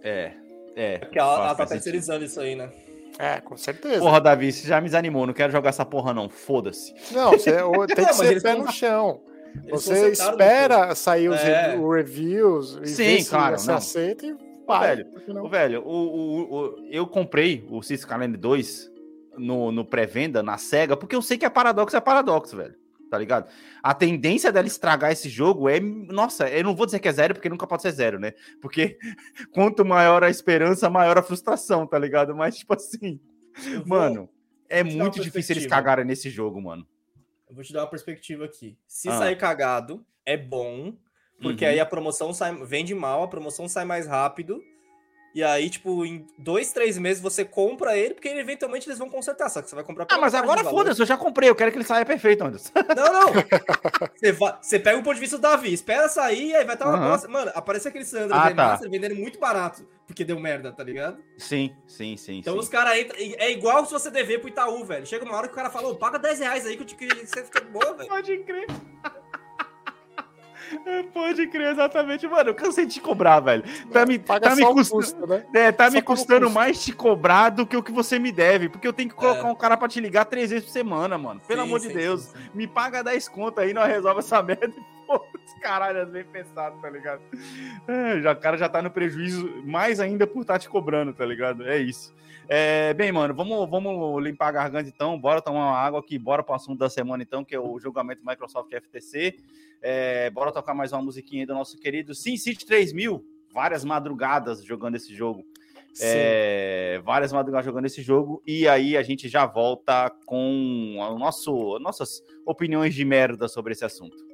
Speaker 1: É, é.
Speaker 3: Porque ela, ela tá terceirizando isso aí, né?
Speaker 2: É, com certeza.
Speaker 1: Porra, Davi, você já me desanimou, não quero jogar essa porra não, foda-se.
Speaker 2: Não, você, tem que ser pé no chão.
Speaker 3: Eles
Speaker 2: Você espera sair os
Speaker 3: É.
Speaker 2: reviews e
Speaker 1: Sim,
Speaker 2: ver se
Speaker 1: claro,
Speaker 2: você
Speaker 1: não.
Speaker 2: aceita e vai.
Speaker 1: velho,
Speaker 2: não?
Speaker 1: Velho, o, o- o- eu comprei o Cis Calendar 2 no, no pré-venda, na SEGA, porque eu sei que a Paradox é Paradox, velho. Tá ligado? A tendência dela estragar esse jogo é. Nossa, eu não vou dizer que é zero, porque nunca pode ser zero, né? Porque quanto maior a esperança, maior a frustração, tá ligado? Mas, tipo assim,
Speaker 3: Eu
Speaker 1: mano, é muito difícil eles cagarem nesse jogo, mano.
Speaker 3: Eu vou te dar uma perspectiva aqui. Se
Speaker 1: Ah.
Speaker 3: sair cagado, é bom, porque
Speaker 1: Uhum.
Speaker 3: aí a promoção sai, vende mal, a promoção sai mais rápido. E aí, tipo, em dois, três meses você compra ele, porque eventualmente eles vão consertar, só que você vai comprar
Speaker 1: Ah, mas agora foda-se, eu já comprei, eu quero que ele saia perfeito, Anderson.
Speaker 3: Não, não. Você, vai- você pega o ponto de vista do Davi, espera sair, aí vai estar uma bosta. Mano, aparece aquele Sandra
Speaker 1: Ah,
Speaker 3: Remaster vendendo muito barato, porque deu merda, tá ligado?
Speaker 1: Sim, sim, sim.
Speaker 3: Então
Speaker 1: sim.
Speaker 3: os caras entram. É igual se você dever pro Itaú, velho. Chega uma hora que o cara falou, paga 10 reais aí que eu te que você fica boa, velho.
Speaker 1: Pode crer. Pode crer, exatamente. Mano, eu cansei de te cobrar, velho. Tá me,
Speaker 2: Paga
Speaker 1: tá me custando.
Speaker 2: custo, né?
Speaker 1: É, tá
Speaker 2: Só
Speaker 1: me custando
Speaker 2: custo.
Speaker 1: mais te cobrar do que o que você me deve. Porque eu tenho que colocar
Speaker 3: É.
Speaker 1: um cara pra te ligar três vezes por semana, mano. Pelo
Speaker 3: Sim,
Speaker 1: amor de
Speaker 3: sim,
Speaker 1: Deus.
Speaker 3: sim, sim.
Speaker 1: Me paga 10 conto aí, nós resolve essa merda e pô, os caralhos bem pensado, tá ligado? É, já, o cara já tá no prejuízo mais ainda por estar te cobrando, tá ligado? É isso. É, bem, mano, vamos, vamos limpar a garganta então. Bora tomar uma água aqui, bora pro assunto da semana então, que é o julgamento Microsoft FTC. É, bora tocar mais uma musiquinha aí do nosso querido SimCity 3000. Várias madrugadas jogando esse jogo. É, várias madrugadas jogando esse jogo. E aí a gente já volta com o nosso, nossas opiniões de merda sobre esse assunto.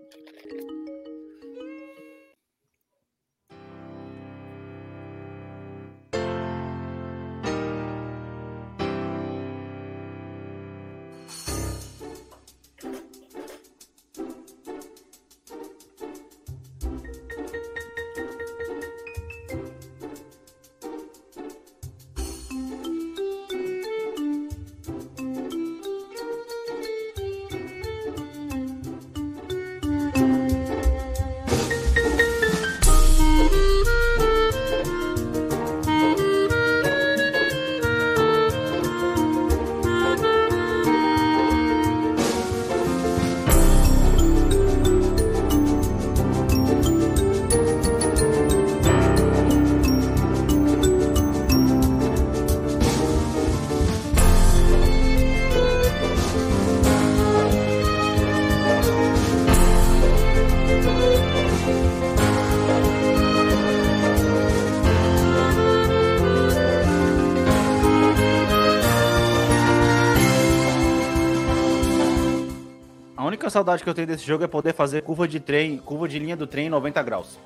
Speaker 1: Saudade que eu tenho desse jogo é poder fazer curva de trem, curva de linha do trem em 90 graus.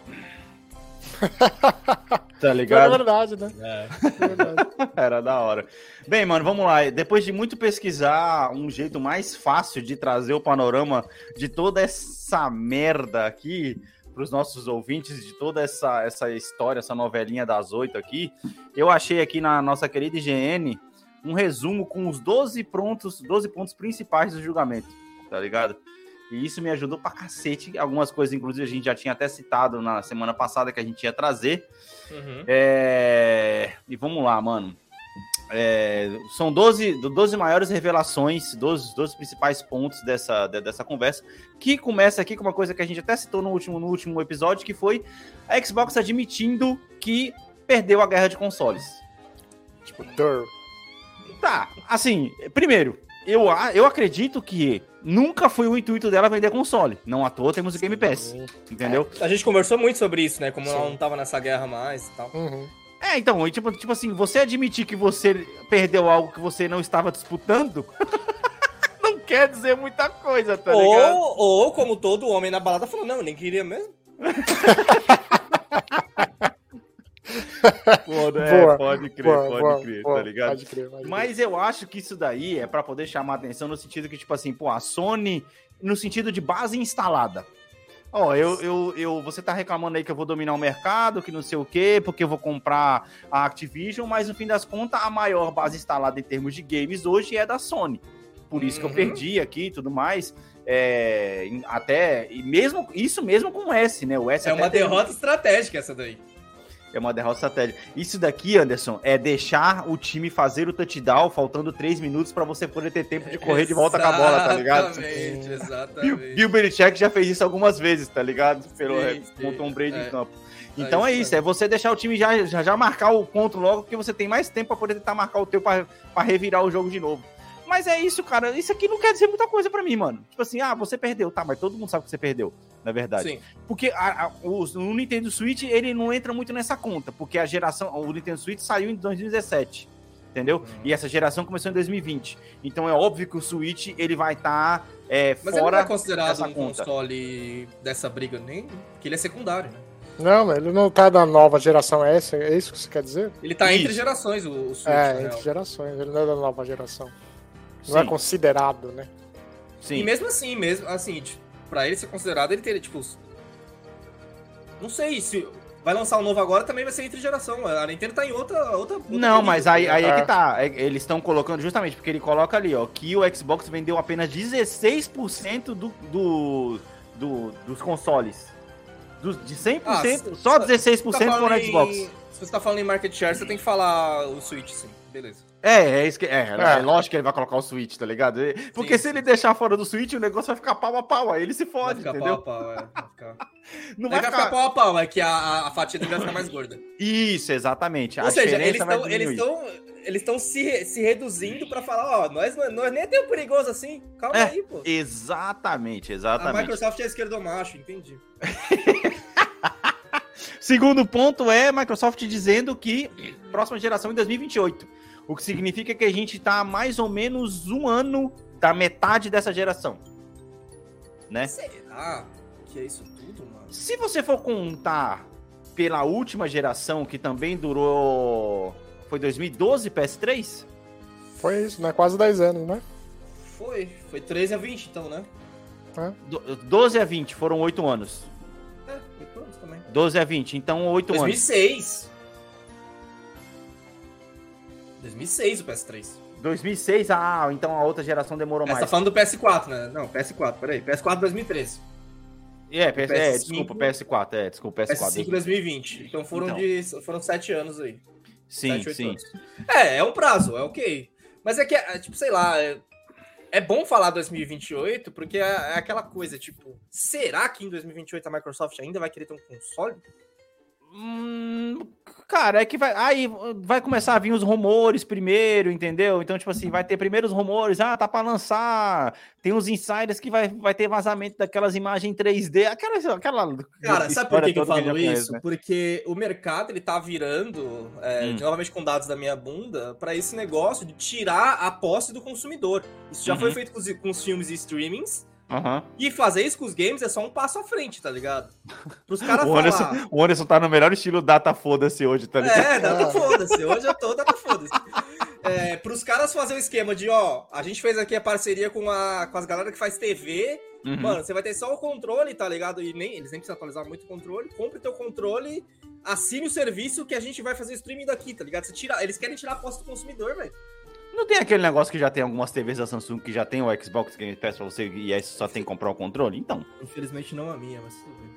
Speaker 1: tá
Speaker 2: É
Speaker 1: ligado?
Speaker 2: verdade, né?
Speaker 3: É.
Speaker 2: É verdade.
Speaker 1: Era da hora. Bem, mano, vamos lá. Depois de muito pesquisar um jeito mais fácil de trazer o panorama de toda essa merda aqui para os nossos ouvintes, de toda essa, essa história, essa novelinha das oito aqui, eu achei aqui na nossa querida IGN um resumo com os 12 pontos, 12 pontos principais do julgamento, tá ligado? E isso me ajudou pra cacete. Algumas coisas, inclusive, a gente já tinha até citado na semana passada que a gente ia trazer.
Speaker 3: Uhum.
Speaker 1: É, E vamos lá, mano. É, São 12, do- 12 maiores revelações, 12, 12 principais pontos dessa, de- dessa conversa, que começa aqui com uma coisa que a gente até citou no último, no último episódio, que foi a Xbox admitindo que perdeu a guerra de consoles.
Speaker 2: Tipo, dur.
Speaker 1: Tá, assim, primeiro, eu, eu acredito que nunca foi o intuito dela vender console. Não à toa temos o Game Pass, entendeu?
Speaker 3: A gente conversou muito sobre isso, né? Como ela
Speaker 2: Sim.
Speaker 3: não tava nessa guerra mais e tal.
Speaker 2: Uhum.
Speaker 1: É, então, e tipo, tipo assim, você admitir que você perdeu algo que você não estava disputando, não quer dizer muita coisa, tá ligado?
Speaker 3: ou, ou, como todo homem na balada, falou, não, eu nem queria mesmo.
Speaker 1: Pô, é,
Speaker 2: Boa,
Speaker 1: pode crer,
Speaker 2: Boa,
Speaker 1: pode
Speaker 2: boa,
Speaker 1: crer,
Speaker 2: boa.
Speaker 1: tá ligado?
Speaker 2: Pode crer, pode crer.
Speaker 1: Mas eu acho que isso daí é pra poder chamar atenção no sentido que, tipo assim, pô, a Sony, no sentido de base instalada. Ó, eu, eu, eu, você tá reclamando aí que eu vou dominar o mercado, que não sei o quê, porque eu vou comprar a Activision, mas no fim das contas, a maior base instalada em termos de games hoje é da Sony. Por isso que eu
Speaker 3: Uhum.
Speaker 1: perdi aqui e tudo mais. É, até, e mesmo, isso mesmo com o S, né? O S
Speaker 3: É uma
Speaker 1: tem-
Speaker 3: derrota estratégica essa daí.
Speaker 1: É uma derrota estratégica. Isso daqui, Anderson, é deixar o time fazer o touchdown faltando 3 minutos pra você poder ter tempo de correr de volta com a bola, tá ligado?
Speaker 3: Exatamente, exatamente.
Speaker 1: Bill Belichick já fez isso algumas vezes, tá ligado? Pelo
Speaker 3: Sim, sim,
Speaker 1: Tom Brady
Speaker 3: é.
Speaker 1: em campo. Então é
Speaker 3: isso
Speaker 1: isso, é você deixar o time já, já, já marcar o ponto logo, porque você tem mais tempo pra poder tentar marcar o teu pra revirar o jogo de novo. Mas é isso, cara. Isso aqui não quer dizer muita coisa pra mim, mano. Tipo assim, ah, você perdeu. Tá, mas todo mundo sabe que você perdeu, na verdade.
Speaker 3: Sim.
Speaker 1: Porque a- a- o, o Nintendo Switch, ele não entra muito nessa conta, porque a geração, o Nintendo Switch saiu em 2017, entendeu? E essa geração começou em 2020. Então é óbvio que o Switch, ele vai estar
Speaker 3: Mas ele não
Speaker 1: fora
Speaker 3: é considerado um
Speaker 1: conta.
Speaker 3: console dessa briga, nem. Porque ele é secundário, né?
Speaker 2: Não, mas ele não tá na nova geração, é isso, é isso que você quer dizer?
Speaker 3: Ele tá entre
Speaker 1: Isso.
Speaker 3: gerações, o, o Switch,
Speaker 2: é, entre
Speaker 3: real.
Speaker 2: gerações, ele não é da nova geração. Não é
Speaker 1: Sim,
Speaker 2: considerado, né?
Speaker 3: E
Speaker 1: sim.
Speaker 3: mesmo assim, mesmo assim, tipo, pra ele ser considerado, ele teria, tipo. Não sei se. Vai lançar um novo agora, também vai ser entre geração. A Nintendo tá em outra. outra outra
Speaker 1: Não, mas aí, aí é
Speaker 2: É.
Speaker 1: que tá. É, Eles estão colocando justamente porque ele coloca ali, ó, que o Xbox vendeu apenas 16% do, do, do- dos consoles. Dos, de 100%,
Speaker 3: Ah, se-
Speaker 1: só
Speaker 3: se-
Speaker 1: 16%
Speaker 3: Você tá
Speaker 1: foram Xbox.
Speaker 3: em- Se você tá falando em market share, você tem que falar o Switch, sim. Beleza.
Speaker 1: É, é isso que. É, é.
Speaker 2: É.
Speaker 1: lógico que ele vai colocar o Switch, tá ligado? É, Porque
Speaker 3: Sim,
Speaker 1: se
Speaker 3: sim.
Speaker 1: ele deixar fora do Switch, o negócio vai ficar pau a pau. Aí ele se
Speaker 3: Vai
Speaker 1: fode,
Speaker 3: ficar
Speaker 1: entendeu?
Speaker 3: pau a pau, é. Vai ficar...
Speaker 1: Não
Speaker 3: Vai
Speaker 1: vai
Speaker 3: ficar
Speaker 1: ficar.
Speaker 3: pau a pau, é que a, a, a fatia dele vai ficar mais gorda.
Speaker 1: Isso, exatamente.
Speaker 3: Ou
Speaker 1: a
Speaker 3: seja, eles
Speaker 1: vai
Speaker 3: estão eles estão eles estão se, se reduzindo pra falar, ó, nós, nós nem é tão perigoso assim. Calma
Speaker 1: É,
Speaker 3: aí, pô.
Speaker 1: Exatamente,
Speaker 3: A
Speaker 1: exatamente.
Speaker 3: Microsoft é esquerdomacho, entendi.
Speaker 1: Segundo ponto é Microsoft dizendo que próxima geração em 2028. O que significa que a gente tá mais ou menos um ano da metade dessa geração. Né?
Speaker 3: Será que é isso tudo, mano?
Speaker 1: Se você for contar pela última geração, que também durou. Foi 2012 PS3?
Speaker 2: Foi isso, né? Quase 10 anos, né?
Speaker 3: Foi, foi 13 a 20 então, né?
Speaker 1: Do- 12 a 20, foram 8 anos.
Speaker 3: É, foi todos também.
Speaker 1: 12 a 20, então 8 anos.
Speaker 3: 2006. 2006 o PS3.
Speaker 1: 2006, ah, então a outra geração demorou
Speaker 3: Você
Speaker 1: mais.
Speaker 3: tá falando do PS4, né? Não, PS4, peraí. PS4 2013.
Speaker 1: É, PS, é,
Speaker 3: PS5.
Speaker 1: desculpa, PS4, é, desculpa, PS4.
Speaker 3: PS5 2020. Então foram
Speaker 1: Então.
Speaker 3: de foram 7 anos aí.
Speaker 1: Sim,
Speaker 3: Sete,
Speaker 1: sim.
Speaker 3: anos. É, é um prazo, é ok. Mas é que, é, tipo, sei lá, é, é bom falar 2028, porque é, é aquela coisa, tipo, será que em 2028 a Microsoft ainda vai querer ter um console?
Speaker 1: Hum, cara, é que vai. Aí vai começar a vir os rumores primeiro, entendeu? Então, tipo assim, vai ter primeiro os rumores, ah, tá pra lançar. Tem uns insiders que vai, vai ter vazamento daquelas imagens 3D, aquela. aquela
Speaker 3: Cara, sabe por que, que eu falo
Speaker 1: já
Speaker 3: isso?
Speaker 1: né?
Speaker 3: Porque o mercado, ele tá virando, é,
Speaker 1: Hum.
Speaker 3: novamente com dados da minha bunda, pra esse negócio de tirar a posse do consumidor. Isso já
Speaker 1: Uhum.
Speaker 3: foi feito com os, com os filmes e streamings,
Speaker 1: Aham.
Speaker 3: e fazer isso com os games é só um passo à frente, tá ligado? Pros caras
Speaker 1: O,
Speaker 3: falar...
Speaker 1: Anderson, o Anderson tá no melhor estilo data foda-se hoje, tá ligado?
Speaker 3: É, data
Speaker 2: Ah.
Speaker 3: foda-se. Hoje eu tô data foda-se. É, pros caras fazer o esquema de, ó, a gente fez aqui a parceria com, a, com as galera que faz TV.
Speaker 1: Uhum.
Speaker 3: Mano, você vai ter só o controle, tá ligado? E nem, eles nem precisam atualizar muito o controle. Compre teu controle, assine o serviço que a gente vai fazer o streaming daqui, tá ligado? Você tira, eles querem tirar a posse do consumidor, velho.
Speaker 1: Não tem aquele negócio que já tem algumas TVs da Samsung que já tem o Xbox Game Pass pra você e aí só tem que comprar o controle? Então.
Speaker 3: Infelizmente não a minha, mas tudo bem.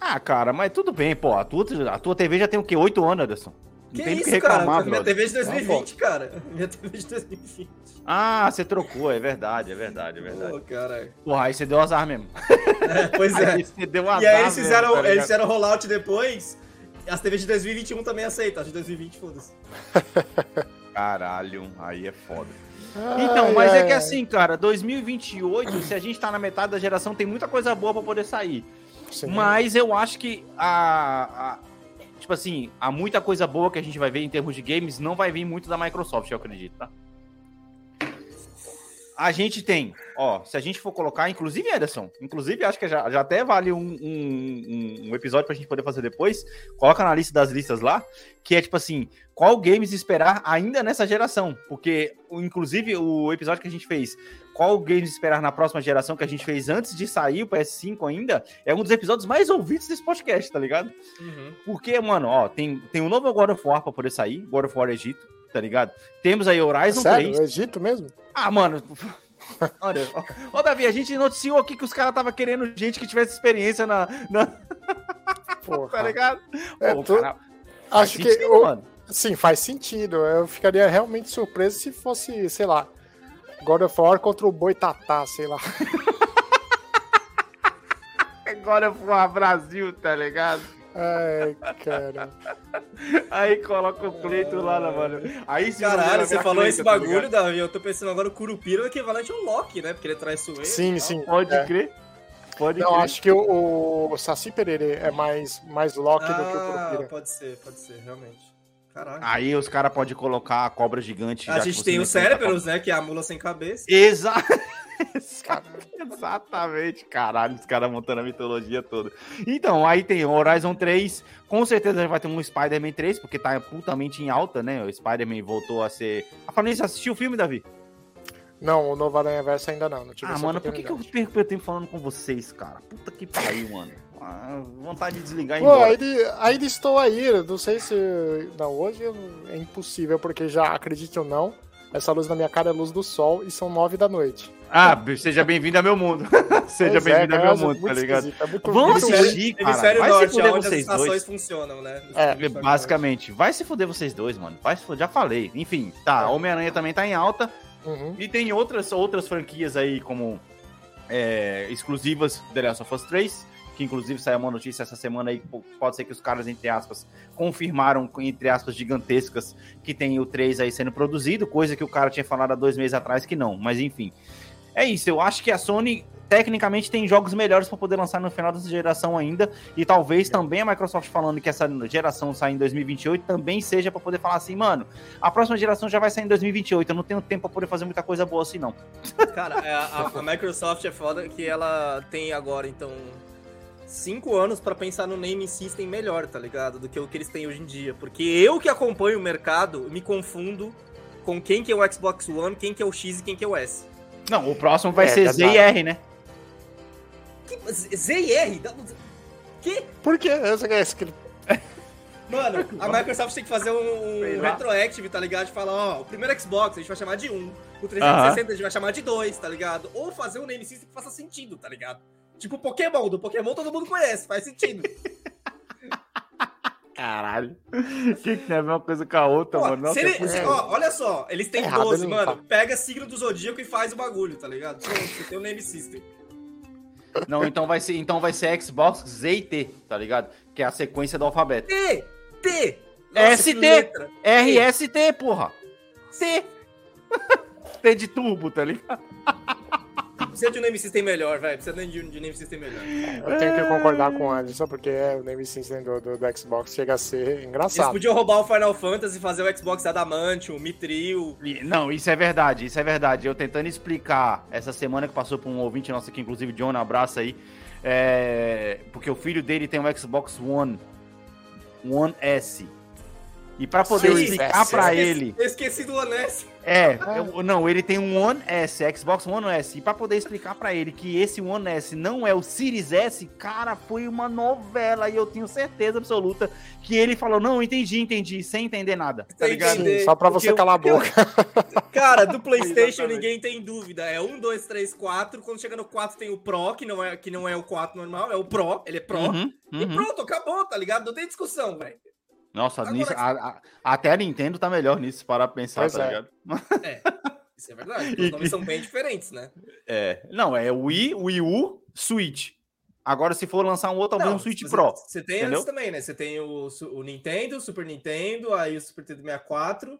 Speaker 1: Ah, cara, mas tudo bem, pô. A tua, a tua TV já tem o quê? 8 anos, Anderson? Não
Speaker 3: Que isso,
Speaker 1: reclamar,
Speaker 3: cara? Minha. TV de 2020, cara. Minha TV de 2020.
Speaker 1: Ah, você trocou, é verdade, é verdade, é verdade.
Speaker 3: Pô, caralho.
Speaker 1: Porra, aí você deu azar mesmo.
Speaker 3: É, pois é.
Speaker 1: Aí você deu azar
Speaker 3: E aí eles
Speaker 1: mesmo,
Speaker 3: fizeram,
Speaker 1: tá
Speaker 3: eles fizeram rollout depois. As TVs de 2021 também aceitam. As de 2020, foda-se.
Speaker 1: Caralho, aí é foda.
Speaker 2: Ai,
Speaker 1: Então, mas é
Speaker 2: ai,
Speaker 1: que assim, cara, 2028, se a gente tá na metade da geração, tem muita coisa boa pra poder sair.
Speaker 2: sim.
Speaker 1: Mas eu acho que a, a- Tipo assim, há muita coisa boa que a gente vai ver em termos de games, não vai vir muito da Microsoft, eu acredito, tá? A gente tem, ó, se a gente for colocar, inclusive, Ederson, inclusive acho que já, já até vale um, um, um- um episódio pra gente poder fazer depois, coloca na lista das listas lá, que é tipo assim, qual games esperar ainda nessa geração, porque, o- inclusive, o episódio que a gente fez, qual games esperar na próxima geração, que a gente fez antes de sair o PS5 ainda, é um dos episódios mais ouvidos desse podcast, tá ligado? Porque, mano, ó, tem, tem um novo God of War pra poder sair, God of War Egito, tá ligado? Temos aí Horizon
Speaker 2: Sério?
Speaker 1: 3.
Speaker 2: O Egito mesmo?
Speaker 1: Ah, mano. Olha, ó, ó, Davi, a gente noticiou aqui que os caras tava querendo gente que tivesse experiência na. na
Speaker 2: Porra.
Speaker 1: tá ligado?
Speaker 2: É,
Speaker 1: Pô,
Speaker 2: tu- Acho que.
Speaker 1: sentido,
Speaker 2: o-
Speaker 1: mano.
Speaker 2: Sim, faz sentido. Eu ficaria realmente surpreso se fosse, sei lá, God of War contra o Boitatá, sei lá.
Speaker 1: Agora foi Brasil, tá ligado?
Speaker 2: Ai, cara.
Speaker 1: Aí coloca o Cleito lá, né, mano. Aí sim,
Speaker 3: Caralho, você falou
Speaker 1: Cleito,
Speaker 3: esse
Speaker 1: tá
Speaker 3: bagulho,
Speaker 1: ligado?
Speaker 3: Davi. Eu tô pensando agora o Curupira é o equivalente ao Loki, né? Porque ele é traiçoeiro. e
Speaker 2: Sim, sim.
Speaker 1: Pode
Speaker 2: É.
Speaker 1: crer. Pode
Speaker 2: Não,
Speaker 1: crer.
Speaker 2: acho que o, o Saci Pererê é mais, mais Loki do que o
Speaker 3: Ah,
Speaker 2: Curupira.
Speaker 3: pode ser, pode ser, realmente. Caralho.
Speaker 1: Aí os caras podem colocar a cobra gigante.
Speaker 3: a gente tem o Cérebros, né? Que é a mula sem cabeça.
Speaker 1: Exa... Exatamente, caralho, os caras montando a mitologia toda. Então, aí tem o Horizon 3, com certeza vai ter um Spider-Man 3, porque tá putamente em alta, né? O Spider-Man voltou a ser. A falando isso, assistiu o filme, Davi?
Speaker 2: Não, o novo Aranha Verso ainda não. não tive
Speaker 1: Ah, mano, por que, que eu perco meu tempo falando com vocês, cara? Puta que pariu, mano. Ah, vontade de desligar e
Speaker 2: Pô, ainda, ainda estou aí, não sei se. Não, hoje é impossível, porque já acredite ou não, essa luz na minha cara é luz do sol e são nove da noite.
Speaker 1: Ah, seja bem-vindo ao meu mundo. seja
Speaker 2: é,
Speaker 1: bem-vindo ao
Speaker 2: cara,
Speaker 1: meu mundo, tá ligado?
Speaker 2: é muito-
Speaker 1: Vamos assistir. cara,
Speaker 3: Hemisfério
Speaker 1: vai se
Speaker 3: Norte,
Speaker 1: fuder
Speaker 3: onde as
Speaker 1: vocês dois.
Speaker 3: funcionam, né?
Speaker 2: É,
Speaker 1: Basicamente, vai se fuder vocês dois, mano. Vai se fuder, já falei. Enfim, tá,
Speaker 2: É.
Speaker 1: Homem-Aranha também tá em alta.
Speaker 2: Uhum.
Speaker 1: E tem outras, outras franquias aí, como é, exclusivas The Last of Us 3, que inclusive saiu uma notícia essa semana aí, pode ser que os caras, entre aspas, confirmaram, entre aspas, gigantescas, que tem o 3 aí sendo produzido, coisa que o cara tinha falado há dois meses atrás que não, mas enfim. É isso, eu acho que a Sony tecnicamente tem jogos melhores para poder lançar no final dessa geração ainda, e talvez também a Microsoft falando que essa geração sai em 2028 também seja para poder falar assim, mano, a próxima geração já vai sair em 2028, eu não tenho tempo para poder fazer muita coisa boa assim não.
Speaker 3: Cara, é, a, a Microsoft é foda que ela tem agora, então, cinco anos pra pensar no naming system melhor, tá ligado? Do que o que eles têm hoje em dia. Porque eu que acompanho o mercado, me confundo com quem que é o Xbox One, quem que é o X e quem que é o S.
Speaker 1: Não, o próximo vai
Speaker 2: É,
Speaker 1: ser
Speaker 2: já
Speaker 1: Z e. R, né?
Speaker 3: Que, Z e R? Que?
Speaker 2: Por quê? Essa é essa que
Speaker 3: Mano, a Microsoft tem que fazer um,
Speaker 1: Sei
Speaker 3: um retroactive, tá ligado? De falar, ó, o primeiro Xbox a gente vai chamar de 1, o 360 a gente vai chamar de 2, tá ligado? Ou fazer um name system que faça sentido, tá ligado? Tipo o Pokémon, do Pokémon todo mundo conhece, faz sentido.
Speaker 1: Caralho. Que que tem a ver uma coisa com a outra,
Speaker 3: Pô,
Speaker 1: mano? Nossa,
Speaker 3: ele-
Speaker 1: é
Speaker 3: se- ó, olha só, eles têm
Speaker 2: Errado
Speaker 3: 12,
Speaker 2: ele não
Speaker 3: mano.
Speaker 2: tá.
Speaker 3: Pega signo do Zodíaco e faz o bagulho, tá ligado? Você tem o name system.
Speaker 1: Não, então vai ser, então vai ser Xbox Z e T, tá ligado? Que é a sequência do alfabeto.
Speaker 3: T! T!
Speaker 1: ST.
Speaker 3: que letra.
Speaker 1: RST, porra. T. T de turbo, tá ligado?
Speaker 3: Precisa de um name system melhor, velho. Precisa de um de um name system melhor.
Speaker 2: eu tenho que concordar com o Anderson, porque é, o name system do, do, do Xbox chega a ser
Speaker 3: Eles
Speaker 2: engraçado.
Speaker 3: podiam roubar o Final Fantasy e fazer o Xbox Adamantium.
Speaker 1: E- Não, isso é verdade, isso é verdade. Eu tentando explicar essa semana que passou por um ouvinte nosso aqui, inclusive, John, um abraço aí. é, Porque o filho dele tem um Xbox One. One S. E pra poder
Speaker 2: Series
Speaker 1: explicar
Speaker 2: S.
Speaker 1: pra
Speaker 3: Eu esqueci-
Speaker 1: ele.
Speaker 3: Eu esqueci do Honest.
Speaker 1: É, eu- não, ele tem um One S, Xbox One S. E pra poder explicar pra ele que esse One S não é o Series S, cara, foi uma novela. E eu tenho certeza absoluta que ele falou: Não, entendi, entendi, sem entender nada. Tá ligado?
Speaker 2: Sim, só pra
Speaker 3: Porque
Speaker 2: você
Speaker 3: eu-
Speaker 2: calar a boca.
Speaker 3: Cara, do PlayStation
Speaker 1: Exatamente.
Speaker 3: ninguém tem dúvida. É 1, 2, 3, 4. Quando chega no 4 tem o Pro, que não é, que não é o 4 normal, é o Pro. Ele é Pro.
Speaker 1: Uhum,
Speaker 3: E
Speaker 1: uhum.
Speaker 3: pronto, acabou, tá ligado? Não tem discussão, velho.
Speaker 1: Nossa,
Speaker 3: Agora
Speaker 1: nisso, a- a- até a Nintendo tá melhor nisso, para pensar, tá
Speaker 2: é.
Speaker 1: ligado?
Speaker 3: É. Isso é verdade. Os nomes são bem diferentes, né?
Speaker 1: É, não, é Wii, Wii U, Switch. Agora, se for lançar um outro, talvez um Switch
Speaker 3: você-
Speaker 1: Pro.
Speaker 3: Você tem
Speaker 1: entendeu?
Speaker 3: antes também, né? Você tem o, o Nintendo, o Super Nintendo, aí o Super Nintendo 64,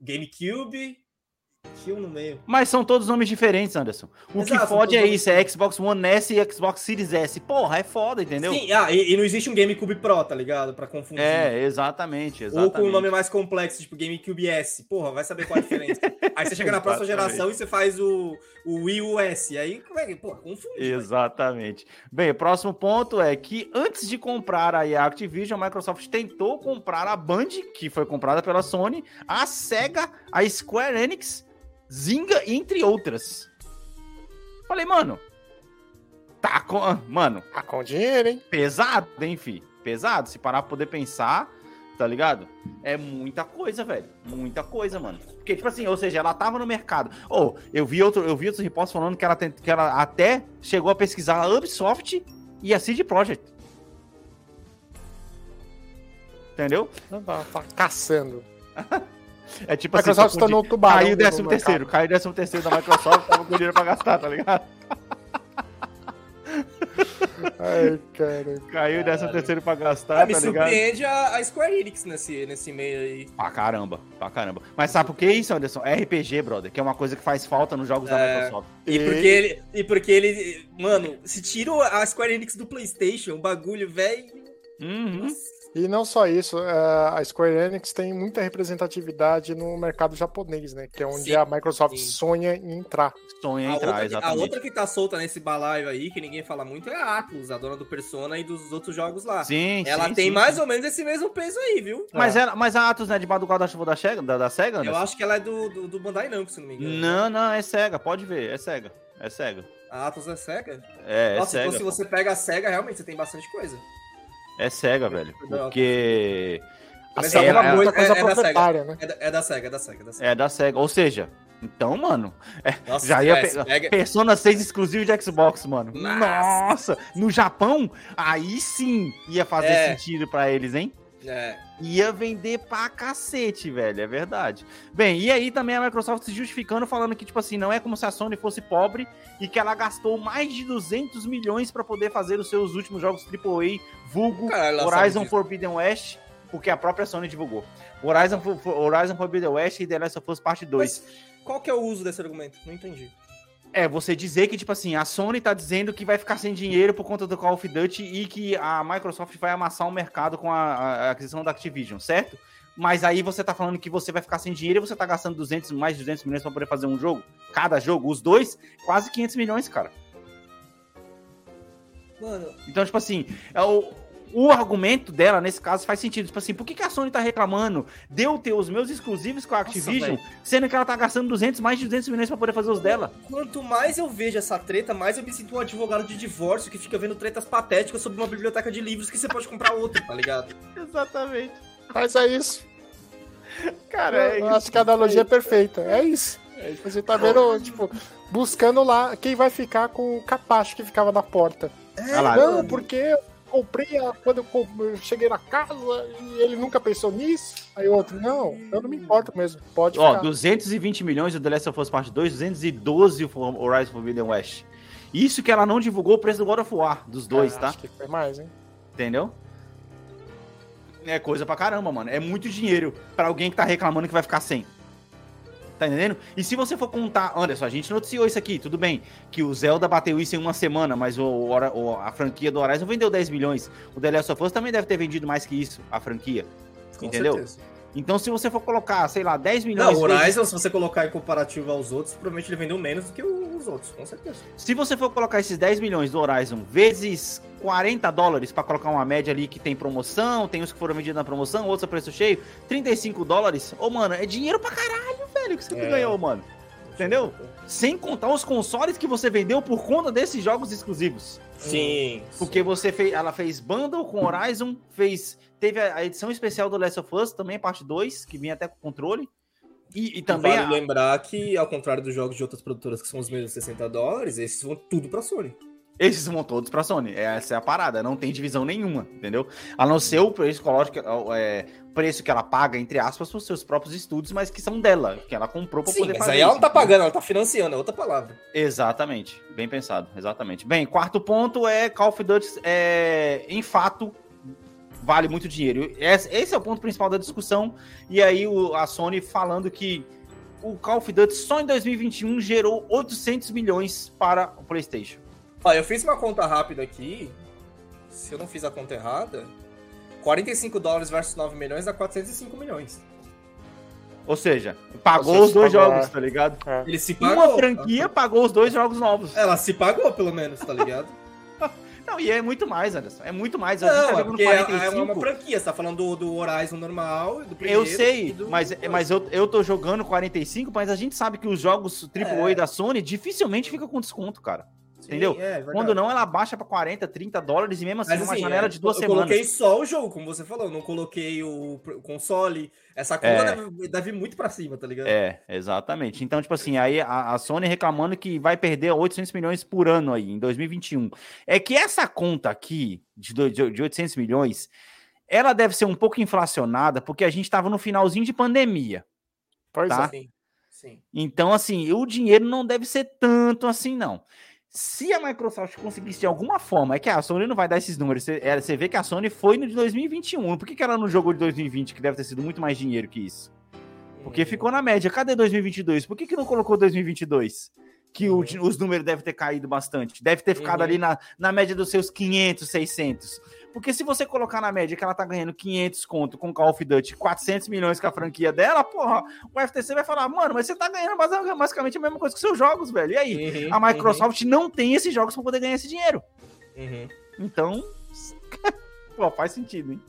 Speaker 3: GameCube, que no meio.
Speaker 1: Mas são todos nomes diferentes, Anderson. O que
Speaker 3: Exato, são
Speaker 1: fode é
Speaker 3: nomes
Speaker 1: isso, é Xbox One S e Xbox Series S. Porra, é foda, entendeu?
Speaker 3: Sim, ah, e, e não existe um GameCube Pro, tá ligado? Pra confundir.
Speaker 1: É, exatamente,
Speaker 3: Ou
Speaker 1: exatamente.
Speaker 3: com um nome mais complexo, tipo GameCube S. Porra, vai saber qual a diferença. aí você chega na próxima geração e você faz o, o Wii U S. Aí, como é que, pô, confunde. velho.
Speaker 1: Exatamente. Bem, o próximo ponto é que antes de comprar a Activision, a Microsoft tentou comprar a Band, que foi comprada pela Sony, a Sega, a Square Enix, Zynga, entre outras. Falei, mano, tá com... Mano,
Speaker 2: Tá com dinheiro, hein?
Speaker 1: pesado, hein, fi? Pesado, se parar pra poder pensar, tá ligado? É muita coisa, velho. Muita coisa, mano. Porque, tipo assim, ou seja, ela tava no mercado. Ou, eu vi outro, eu vi outros reportes falando que ela, tent- que ela até chegou a pesquisar a Ubisoft e a CD Projekt. Entendeu?
Speaker 2: Tá, tá caçando.
Speaker 1: É tipo
Speaker 2: A Microsoft
Speaker 1: assim,
Speaker 2: tá no tubarão
Speaker 1: caiu
Speaker 2: do
Speaker 1: décimo terceiro, caiu décimo terceiro da Microsoft, tava com dinheiro pra gastar, tá ligado?
Speaker 2: Ai, cara.
Speaker 1: Caiu décimo terceiro pra
Speaker 3: Ah,
Speaker 1: gastar,
Speaker 3: me
Speaker 1: tá ligado?
Speaker 3: surpreende a, a Square Enix nesse, nesse meio aí.
Speaker 1: Pra caramba, pra caramba. Mas sabe por que isso, Anderson? RPG, brother, que é uma coisa que faz falta nos jogos da
Speaker 3: É.
Speaker 1: Microsoft.
Speaker 3: E porque ele. E porque ele. Mano, se tira a Square Enix do PlayStation, o bagulho, velho.
Speaker 1: Uhum.
Speaker 2: E não só isso, é, a Square Enix tem muita representatividade no mercado japonês, né? Que é onde
Speaker 3: Sim,
Speaker 2: a Microsoft
Speaker 3: sim.
Speaker 2: sonha em entrar.
Speaker 1: Sonha
Speaker 3: A
Speaker 1: entrar,
Speaker 3: outra, que, a
Speaker 1: exatamente.
Speaker 3: outra que tá solta nesse balaio aí, que ninguém fala muito, é a Atlus, a dona do Persona e dos outros jogos lá.
Speaker 1: Sim,
Speaker 3: Ela
Speaker 1: sim,
Speaker 3: tem
Speaker 1: sim,
Speaker 3: mais
Speaker 1: sim.
Speaker 3: ou menos esse mesmo peso aí, viu?
Speaker 1: Mas, ela, mas a Atos não é debaixo do guarda-chuva da, Sega- da, da SEGA,
Speaker 3: Eu
Speaker 1: Anderson?
Speaker 3: acho que ela é do, do, do Bandai Namco, se não me engano.
Speaker 1: Não, não, é SEGA, pode ver, é SEGA. É SEGA.
Speaker 3: A Atlus é SEGA?
Speaker 1: É, é
Speaker 3: Nossa,
Speaker 1: SEGA.
Speaker 3: então se você pega a SEGA, realmente você tem bastante coisa.
Speaker 1: É SEGA, velho. Porque.
Speaker 3: Mas
Speaker 1: É, é-
Speaker 3: coisa,
Speaker 2: Muita coisa
Speaker 3: é, é da SEGA.
Speaker 2: proprietária, né?
Speaker 3: É da, é da SEGA, é da SEGA, é da SEGA.
Speaker 1: É da SEGA. Ou seja, então, mano.
Speaker 3: Nossa,
Speaker 1: já ia
Speaker 3: é,
Speaker 1: pegar.
Speaker 3: pega-
Speaker 1: Persona 6 exclusivo de Xbox, mano.
Speaker 3: Nossa.
Speaker 1: Nossa! No Japão, aí sim ia fazer
Speaker 3: É.
Speaker 1: sentido pra eles, hein?
Speaker 3: É.
Speaker 1: Ia vender pra cacete, velho, é verdade. Bem, e aí também a Microsoft se justificando, falando que, tipo assim, não é como se a Sony fosse pobre e que ela gastou mais de 200 milhões pra poder fazer os seus últimos jogos AAA, vulgo
Speaker 3: Caralho,
Speaker 1: Horizon. Forbidden West, porque a própria Sony divulgou. Horizon, Horizon Forbidden West e The Last of Us Parte 2.
Speaker 3: Mas qual que é o uso desse argumento? Não entendi.
Speaker 1: É, você dizer que, tipo assim, a Sony tá dizendo que vai ficar sem dinheiro por conta do Call of Duty e que a Microsoft vai amassar o mercado com a, a aquisição da Activision, certo? Mas aí você tá falando que você vai ficar sem dinheiro e você tá gastando 200, mais de 200 milhões pra poder fazer um jogo? Cada jogo, os dois, quase 500 milhões, cara.
Speaker 3: Mano,
Speaker 1: Então, tipo assim, é o, o argumento dela, nesse caso, faz sentido. Tipo assim, por que, que a Sony tá reclamando de eu ter os meus exclusivos com a Activision,
Speaker 3: velho.
Speaker 1: sendo que ela tá gastando 200, mais de 200 milhões pra poder fazer os dela?
Speaker 3: quanto mais eu vejo essa treta, mais eu me sinto um advogado de divórcio que fica vendo tretas patéticas sobre uma biblioteca de livros que você pode comprar outro, tá ligado?
Speaker 1: Exatamente.
Speaker 2: Mas é isso.
Speaker 1: Cara, é
Speaker 2: eu
Speaker 1: isso.
Speaker 2: acho que a analogia é perfeita. É isso. Você tá vendo, tipo, buscando lá quem vai ficar com o capacho que ficava na porta.
Speaker 1: Lá.
Speaker 2: Não, porque comprei a- quando eu, eu cheguei na casa e ele nunca pensou nisso. Aí o outro, não, eu não me importo mesmo. Pode
Speaker 1: Ó,
Speaker 2: ficar.
Speaker 1: 220 milhões o The Last of Us Part 2, 212 o Horizon Forbidden West. Isso que ela não divulgou o preço do God of War, dos dois,
Speaker 2: É,
Speaker 1: tá?
Speaker 2: Acho que foi mais, hein?
Speaker 1: Entendeu? É coisa pra caramba, mano. É muito dinheiro pra alguém que tá reclamando que vai ficar sem. Tá entendendo? E se você for contar, Anderson, a gente noticiou isso aqui, tudo bem, que o Zelda bateu isso em uma semana, mas o, o- a franquia do Horizon vendeu 10 milhões. O The Last of Us também deve ter vendido mais que isso, a franquia.
Speaker 3: Com
Speaker 1: Entendeu?
Speaker 3: certeza.
Speaker 1: Então, se você for colocar, sei lá, 10
Speaker 3: Não,
Speaker 1: milhões.
Speaker 3: o
Speaker 1: vezes-
Speaker 3: Horizon, se você colocar em comparativo aos outros, provavelmente ele vendeu menos do que os outros, com certeza.
Speaker 1: Se você for colocar esses 10 milhões do Horizon vezes 40 dólares pra colocar uma média ali que tem promoção, tem os que foram vendidos na promoção, outros a preço cheio, 35 dólares, ô mano, é dinheiro pra caralho, velho, que você
Speaker 3: É.
Speaker 1: ganhou, mano. Entendeu? Sem contar os consoles que você vendeu por conta desses jogos exclusivos.
Speaker 3: Sim.
Speaker 1: Porque você fez, ela fez bundle com Horizon, fez, teve a edição especial do Last of Us, também parte 2, que vinha até com controle. E, e também
Speaker 3: vale
Speaker 1: a-
Speaker 3: lembrar que, ao contrário dos jogos de outras produtoras que são os mesmos 60 dólares, esses vão tudo pra Sony.
Speaker 1: Esses vão todos pra Sony. Essa é a parada. Não tem divisão nenhuma, entendeu? A não ser o preço, lógico, é, preço que ela paga, entre aspas, para os seus próprios estúdios, mas que são dela, que ela comprou pra
Speaker 3: Sim,
Speaker 1: poder
Speaker 3: mas
Speaker 1: fazer.
Speaker 3: aí ela não tá pagando, ela tá financiando, é outra palavra.
Speaker 1: Exatamente. Bem pensado, exatamente. Bem, quarto ponto é Call of Duty, é, em fato, vale muito dinheiro. Esse, é o ponto principal da discussão. E aí o- a Sony falando que o Call of Duty só em 2021 gerou 800 milhões para o PlayStation.
Speaker 3: Ó, eu fiz uma conta rápida aqui. Se eu não fiz a conta errada, 45 dólares versus 9 milhões dá 405 milhões.
Speaker 1: Ou seja, pagou os dois
Speaker 2: pagou,
Speaker 1: jogos,
Speaker 2: é.
Speaker 1: tá ligado?
Speaker 3: Ele se pagou.
Speaker 1: Uma franquia pagou os dois jogos novos.
Speaker 3: Ela se pagou, pelo menos, tá ligado?
Speaker 1: Não, e é muito mais, Anderson. É muito mais. A gente tá
Speaker 3: Não, é
Speaker 1: jogando
Speaker 3: porque é,
Speaker 1: 45.
Speaker 3: é uma franquia. Você tá falando do, do Horizon normal, do primeiro.
Speaker 1: Eu sei,
Speaker 3: e do-
Speaker 1: mas, mas eu, eu tô jogando 45, mas a gente sabe que os jogos AAA
Speaker 3: É.
Speaker 1: da Sony dificilmente ficam com desconto, cara.
Speaker 3: Sim,
Speaker 1: entendeu?
Speaker 3: é, verdade.
Speaker 1: Quando não, ela baixa pra 40, 30 dólares e mesmo assim,
Speaker 3: Mas
Speaker 1: uma
Speaker 3: assim,
Speaker 1: janela
Speaker 3: é,
Speaker 1: de duas
Speaker 3: eu
Speaker 1: semanas.
Speaker 3: coloquei só o jogo, como você falou. Não coloquei o, console. Essa conta
Speaker 1: É.
Speaker 3: deve, deve ir muito pra cima, tá ligado?
Speaker 1: É, exatamente. Então, tipo assim, aí a, a Sony reclamando que vai perder 800 milhões por ano aí, em 2021. É que essa conta aqui, de, de, de 800 milhões, ela deve ser um pouco inflacionada, porque a gente tava no finalzinho de pandemia.
Speaker 2: Pois
Speaker 1: Tá.
Speaker 2: é.
Speaker 3: Sim. Sim.
Speaker 1: Então, assim, o dinheiro não deve ser tanto assim, não. Se a Microsoft conseguisse de alguma forma, é que a Sony não vai dar esses números. Você, é, você vê que a Sony foi no de 2021. Por que, que ela não jogou de 2020, que deve ter sido muito mais dinheiro que isso? Porque
Speaker 3: Uhum.
Speaker 1: ficou na média. Cadê 2022? Por que, que não colocou 2022? Que o di- os números devem ter caído bastante. Deve ter ficado ali na, na média dos seus 500, 600. Porque se você colocar na média que ela tá ganhando 500 conto com Call of Duty, 400 milhões com a franquia dela, porra, o FTC vai falar, mano, mas você tá ganhando basi- basicamente a mesma coisa que seus jogos, velho. E aí?
Speaker 3: Uhum,
Speaker 1: A Microsoft não tem esses jogos pra poder ganhar esse dinheiro.
Speaker 3: uhum.
Speaker 1: Então, pô, faz sentido, hein?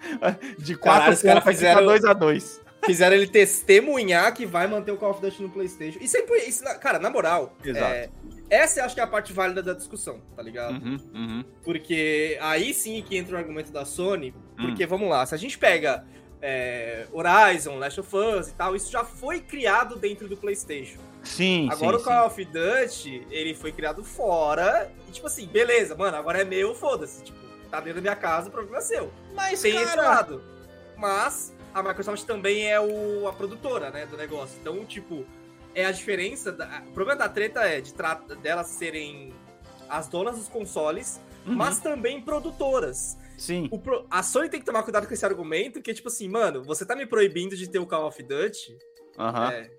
Speaker 1: De
Speaker 3: Caralho,
Speaker 1: 4
Speaker 3: os caras
Speaker 1: pontos
Speaker 3: fizeram-
Speaker 1: 2 a 2
Speaker 3: Fizeram ele testemunhar que vai manter o Call of Duty no PlayStation. É impo- isso, cara, na moral,
Speaker 1: Exato.
Speaker 3: é, essa eu acho que é a parte válida da discussão, tá ligado?
Speaker 1: Uhum, uhum.
Speaker 3: Porque aí sim que entra o argumento da Sony.
Speaker 1: Hum.
Speaker 3: Porque, vamos lá, se a gente pega é, Horizon, Last of Us e tal, isso já foi criado dentro do PlayStation.
Speaker 1: Sim,
Speaker 3: Agora
Speaker 1: sim,
Speaker 3: o Call of Duty, ele foi criado fora. E, tipo assim, beleza, mano, agora é meu, foda-se. Tipo, tá dentro da minha casa, o problema é seu.
Speaker 1: Mas,
Speaker 3: Tem esse
Speaker 1: cara,
Speaker 3: lado. Mas a Microsoft também é o, a produtora, né, do negócio. Então, tipo, é a diferença. Da, o problema da treta é de delas serem as donas dos consoles,
Speaker 1: Uhum.
Speaker 3: mas também produtoras.
Speaker 1: sim.
Speaker 3: Pro- a Sony tem que tomar cuidado com esse argumento, que é tipo assim, mano, você tá me proibindo de ter o Call of Duty.
Speaker 1: Aham.
Speaker 3: É.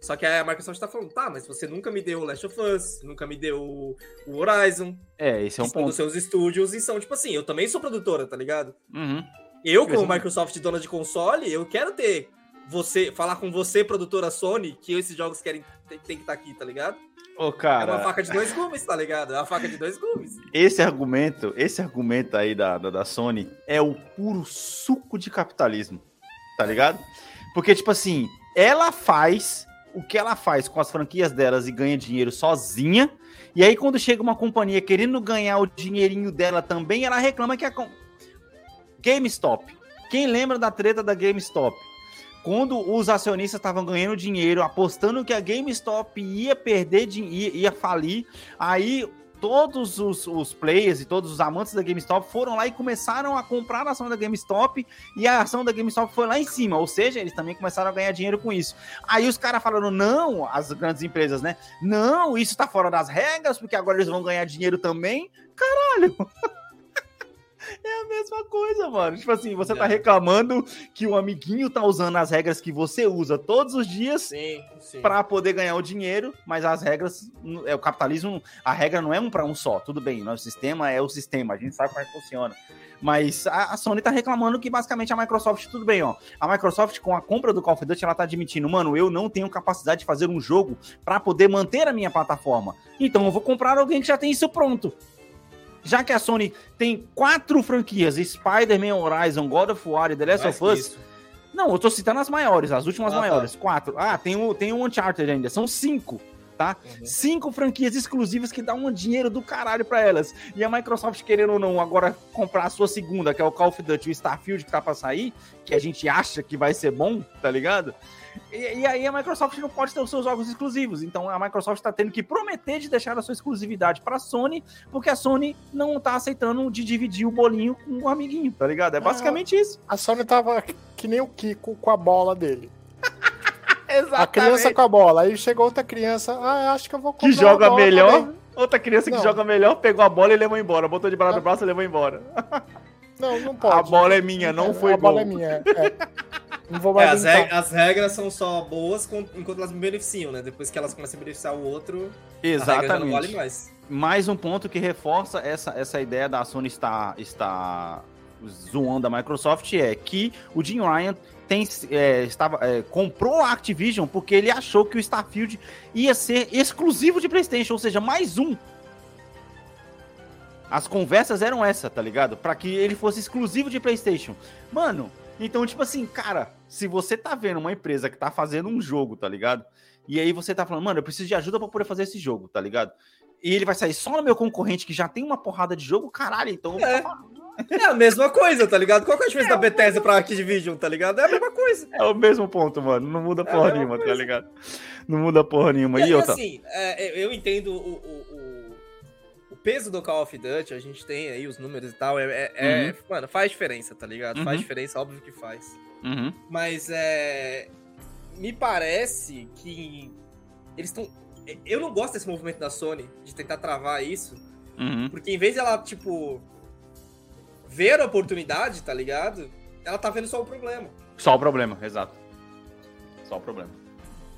Speaker 3: Só que a Microsoft tá falando, tá, mas você nunca me deu o Last of Us, nunca me deu o Horizon,
Speaker 1: É, esse é um
Speaker 3: dos
Speaker 1: ponto.
Speaker 3: seus estúdios, e são, tipo assim, eu também sou produtora, tá ligado?
Speaker 1: Uhum.
Speaker 3: Eu, como. Microsoft dona de console, eu quero ter você, falar com você, produtora Sony, que esses jogos querem tem, tem que estar aqui, tá ligado?
Speaker 1: Ô,
Speaker 3: é uma
Speaker 1: cara,
Speaker 3: faca de dois gumes, tá ligado? É uma faca de dois gumes.
Speaker 1: esse argumento, esse argumento aí da, da, da Sony é o puro suco de capitalismo, tá ligado? Porque, tipo assim, ela faz o que ela faz com as franquias delas e ganha dinheiro sozinha, e aí quando chega uma companhia querendo ganhar o dinheirinho dela também, ela reclama que a... GameStop. Quem lembra da treta da GameStop? Quando os acionistas estavam ganhando dinheiro, apostando que a GameStop ia perder, ia, ia falir, aí todos os, os players e todos os amantes da GameStop foram lá e começaram a comprar a ação da GameStop e a ação da GameStop foi lá em cima, ou seja, eles também começaram a ganhar dinheiro com isso. Aí os caras falaram, não, as grandes empresas, né? Não, isso tá fora das regras, porque agora eles vão ganhar dinheiro também. Caralho! É a mesma coisa, mano. Tipo assim, você tá
Speaker 3: É.
Speaker 1: reclamando que o amiguinho tá usando as regras que você usa todos os dias para poder ganhar o dinheiro, mas as regras, é o capitalismo, a regra não é um para um só. Tudo bem, nosso sistema é o sistema, a gente sabe como é que funciona. Mas a, a Sony tá reclamando que basicamente a Microsoft, tudo bem, ó. A Microsoft com a compra do Call of Duty, ela tá admitindo, mano, eu não tenho capacidade de fazer um jogo para poder manter a minha plataforma. Então eu vou comprar alguém que já tem isso pronto. Já que a Sony tem quatro franquias, Spider-Man, Horizon, God of War e The Last
Speaker 3: Mais
Speaker 1: of Us, não, eu tô citando as maiores, as últimas
Speaker 3: Ah, tá.
Speaker 1: maiores. Quatro. Ah, tem o, tem o Uncharted ainda. São cinco, tá?
Speaker 3: Uhum.
Speaker 1: Cinco franquias exclusivas que dão um dinheiro do caralho pra elas. E a Microsoft, querendo ou não, agora comprar a sua segunda, que é o Call of Duty, o Starfield que tá pra sair, que a gente acha que vai ser bom, tá ligado? E, e aí a Microsoft não pode ter os seus jogos exclusivos. Então a Microsoft tá tendo que prometer de deixar a sua exclusividade pra Sony, porque a Sony não tá aceitando de dividir o bolinho com o amiguinho, tá ligado? É basicamente isso.
Speaker 2: A Sony tava que nem o Kiko com a bola dele.
Speaker 1: Exatamente.
Speaker 2: A criança com a bola. Aí chegou outra criança, ah, acho que eu vou comprar
Speaker 1: que joga
Speaker 2: a
Speaker 1: melhor.
Speaker 2: também.
Speaker 1: Outra criança que
Speaker 2: Não.
Speaker 1: joga melhor pegou a bola e levou embora. Botou de braço
Speaker 2: Ah.
Speaker 1: no braço e levou embora.
Speaker 2: Não, não pode.
Speaker 1: A bola é minha, não foi
Speaker 2: A bola é minha, é. Não vou
Speaker 3: É,
Speaker 2: mais
Speaker 3: reg- as regras são só boas enquanto elas me beneficiam, né? Depois que elas começam a beneficiar o outro, a regra já não vale
Speaker 1: Exatamente.
Speaker 3: mais.
Speaker 1: Mais um ponto que reforça essa, essa ideia da Sony estar, estar zoando a Microsoft é que o Jim Ryan tem, é, estava, é, comprou a Activision porque ele achou que o Starfield ia ser exclusivo de PlayStation, ou seja, mais um. As conversas eram essa, tá ligado? Pra que ele fosse exclusivo de PlayStation. Mano, então, tipo assim, cara, se você tá vendo uma empresa que tá fazendo um jogo, tá ligado? E aí você tá falando, mano, eu preciso de ajuda pra poder fazer esse jogo, tá ligado? E ele vai sair só no meu concorrente que já tem uma porrada de jogo, caralho, então.
Speaker 3: É. É a mesma coisa, tá ligado? Qual que é a diferença da Bethesda pra Activision, tá ligado? É a mesma coisa.
Speaker 1: É o mesmo ponto, mano. Não muda
Speaker 3: É
Speaker 1: porra
Speaker 3: mesma
Speaker 1: nenhuma, tá ligado? Não muda porra nenhuma.
Speaker 3: E,
Speaker 1: E, outra.
Speaker 3: assim, é, eu entendo o peso do Call of Duty, a gente tem aí os números e tal, é, é- é- mano, faz diferença, tá ligado?
Speaker 1: Uhum.
Speaker 3: Faz diferença, óbvio que faz.
Speaker 1: Uhum.
Speaker 3: Mas é. Me parece que eles estão. Eu não gosto desse movimento da Sony de tentar travar isso,
Speaker 1: Uhum.
Speaker 3: porque em vez ela, tipo, ver a oportunidade, tá ligado? Ela tá vendo só o problema.
Speaker 1: Só o problema, exato. Só o problema.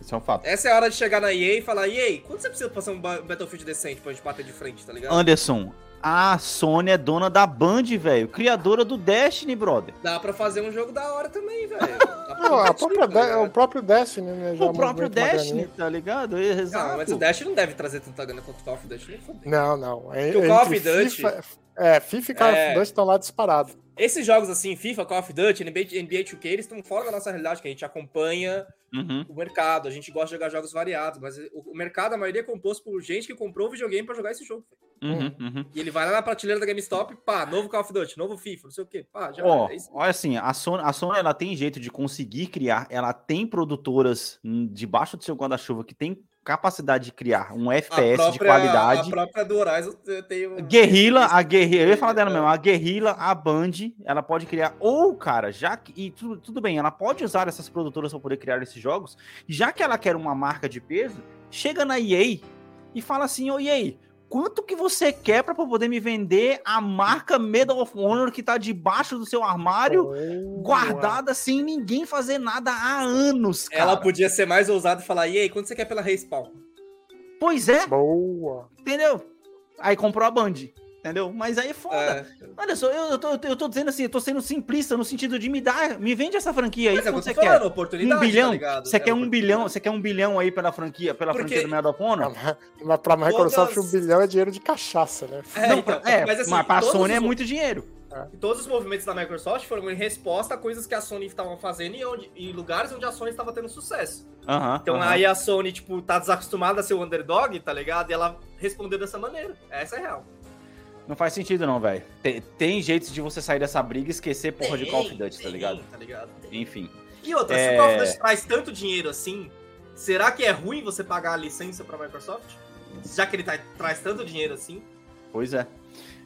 Speaker 1: Isso é um fato.
Speaker 3: Essa é a hora de chegar na EA e falar: EA, quanto você precisa fazer um ba- Battlefield decente pra gente bater de frente, tá ligado?
Speaker 1: Anderson, A Sony é dona da Band, velho. Criadora do Destiny, brother.
Speaker 3: Dá pra fazer um jogo da hora também, velho. Tá
Speaker 2: o próprio Destiny, né? já
Speaker 1: o próprio Destiny, tá ligado? Exato.
Speaker 3: Não, mas o Dash não deve trazer tanta grana quanto o Call of Duty.
Speaker 2: Não, não. É,
Speaker 3: o Call of Duty-
Speaker 2: FIFA, é, FIFA e Call
Speaker 3: É.
Speaker 2: of Duty estão lá disparados.
Speaker 3: Esses jogos assim, FIFA, Call of Duty, NBA, NBA 2K, eles estão fora da nossa realidade, que a gente acompanha
Speaker 1: Uhum.
Speaker 3: o mercado, a gente gosta de jogar jogos variados, mas o, o mercado, a maioria é composto por gente que comprou o videogame pra jogar esse jogo.
Speaker 1: Uhum, uhum.
Speaker 3: E ele vai lá na prateleira da GameStop, pá, novo Call of Duty, novo FIFA, não sei o quê, pá, já
Speaker 1: Ó,
Speaker 3: é isso.
Speaker 1: olha assim, a Sony, a Sony ela tem jeito de conseguir criar, ela tem produtoras debaixo do seu guarda-chuva que tem capacidade de criar um FPS de qualidade.
Speaker 3: A própria do Horizon tem um...
Speaker 1: Guerrilla, a Guerrilla, eu ia falar dela mesmo, a Guerrilla, a Band, ela pode criar, ou, cara, já que, e tudo, tudo bem, ela pode usar essas produtoras para poder criar esses jogos, já que ela quer uma marca de peso, chega na EA e fala assim, ô EA, quanto que você quer para poder me vender a marca Medal of Honor que tá debaixo do seu armário,
Speaker 2: Boa.
Speaker 1: guardada sem ninguém fazer nada há anos, cara.
Speaker 3: Ela podia ser mais ousada e falar, e aí, quanto você quer pela Respawn?
Speaker 1: Pois é,
Speaker 2: Boa.
Speaker 1: entendeu? Aí comprou a Band, entendeu? Mas aí é foda.
Speaker 3: É,
Speaker 1: Olha só, eu, eu, tô, eu tô dizendo assim, eu tô sendo simplista no sentido de me dar, me vende essa franquia aí,
Speaker 3: mas é que
Speaker 1: você
Speaker 3: falando,
Speaker 1: quer?
Speaker 3: oportunidade,
Speaker 1: Um bilhão?
Speaker 3: tá
Speaker 1: você
Speaker 3: É
Speaker 1: quer um
Speaker 3: oportunidade.
Speaker 1: bilhão? Você quer um bilhão aí pela franquia, pela
Speaker 3: Porque-
Speaker 1: franquia do Medal of Honor?
Speaker 2: Mas pra Microsoft
Speaker 3: Todas-
Speaker 2: um bilhão é dinheiro de cachaça, né?
Speaker 3: É,
Speaker 1: Não,
Speaker 3: então,
Speaker 1: é,
Speaker 3: mas assim,
Speaker 1: mas pra Sony é
Speaker 3: os-
Speaker 1: muito dinheiro.
Speaker 3: Todos os movimentos da Microsoft foram em resposta a coisas que a Sony estava fazendo e onde, em lugares onde a Sony estava tendo sucesso.
Speaker 1: Aham,
Speaker 3: Então
Speaker 1: aham.
Speaker 3: aí a Sony, tipo, tá desacostumada a ser o underdog, tá ligado? E ela respondeu dessa maneira. Essa é real.
Speaker 1: Não faz sentido não, velho. Tem, tem jeitos de você sair dessa briga e esquecer porra de
Speaker 3: Tem,
Speaker 1: Call of Duty, tá
Speaker 3: tem,
Speaker 1: ligado?
Speaker 3: Tá ligado? Tem.
Speaker 1: Enfim.
Speaker 3: E outra, se
Speaker 1: É.
Speaker 3: o Call of Duty traz tanto dinheiro assim, será que é ruim você pagar a licença pra Microsoft? Já que ele tá- traz tanto dinheiro assim?
Speaker 1: Pois é.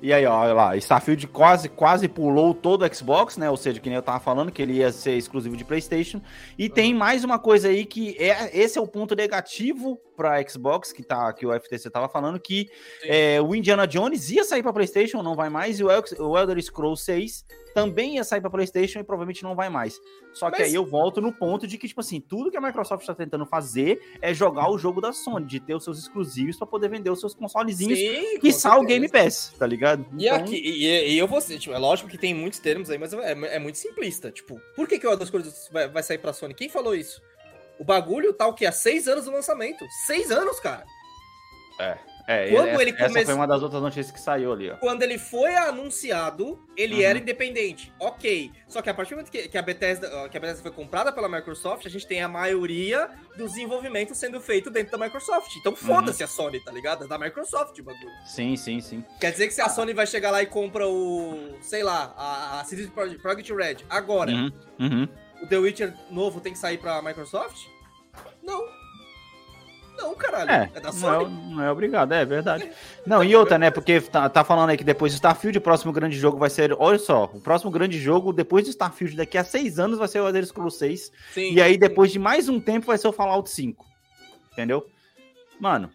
Speaker 1: E aí, ó, olha lá, Starfield quase, quase pulou todo o Xbox, né? Ou seja, que nem eu tava falando, que ele ia ser exclusivo de PlayStation. E tem mais uma coisa aí que é esse é o ponto negativo para Xbox, que tá que o FTC tava falando que é, o Indiana Jones ia sair para PlayStation, não vai mais, e o, El- o Elder Scrolls 6 também ia sair para PlayStation e provavelmente não vai mais. Só que
Speaker 3: Mas-
Speaker 1: aí eu volto no ponto de que tipo assim, tudo que a Microsoft está tentando fazer é jogar o jogo da Sony, de ter os seus exclusivos para poder vender os seus consolezinhos
Speaker 3: Sim,
Speaker 1: que o. Game Pass, tá ligado?
Speaker 3: E, aqui, e, e eu vou ser, tipo, é lógico que tem muitos termos aí, mas é, é muito simplista. Tipo, por que, que o Elder Scrolls vai, vai sair pra Sony? Quem falou isso? O bagulho tá o quê? Há seis anos do lançamento. Seis anos, cara.
Speaker 1: É,
Speaker 3: Quando
Speaker 1: essa,
Speaker 3: ele
Speaker 1: essa
Speaker 3: come-
Speaker 1: foi uma das outras notícias que saiu ali, ó.
Speaker 3: Quando ele foi anunciado, ele
Speaker 1: Uhum.
Speaker 3: era independente. Ok. Só que a partir do momento que, que a Bethesda, que a Bethesda foi comprada pela Microsoft, a gente tem a maioria dos desenvolvimentos sendo feito dentro da Microsoft. Então
Speaker 1: Uhum.
Speaker 3: foda-se a Sony, tá ligado? É da Microsoft o bagulho.
Speaker 1: Sim, sim, sim.
Speaker 3: Quer dizer que se a Sony vai chegar lá e compra o, sei lá, a, a CD Projekt Projekt Red agora,
Speaker 1: Uhum, uhum.
Speaker 3: o The Witcher novo tem que sair pra Microsoft? Não. Não, caralho.
Speaker 1: É,
Speaker 3: É, da
Speaker 1: não é,
Speaker 3: Sony.
Speaker 1: não é obrigado, é verdade. Não, e outra, né? Porque tá, tá falando aí que depois do Starfield, o próximo grande jogo vai ser. Olha só, o próximo grande jogo, depois do Starfield, daqui a seis anos, vai ser o Elder Scrolls 6.
Speaker 3: Sim.
Speaker 1: E aí, depois de mais um tempo, vai ser o Fallout 5. Entendeu? Mano.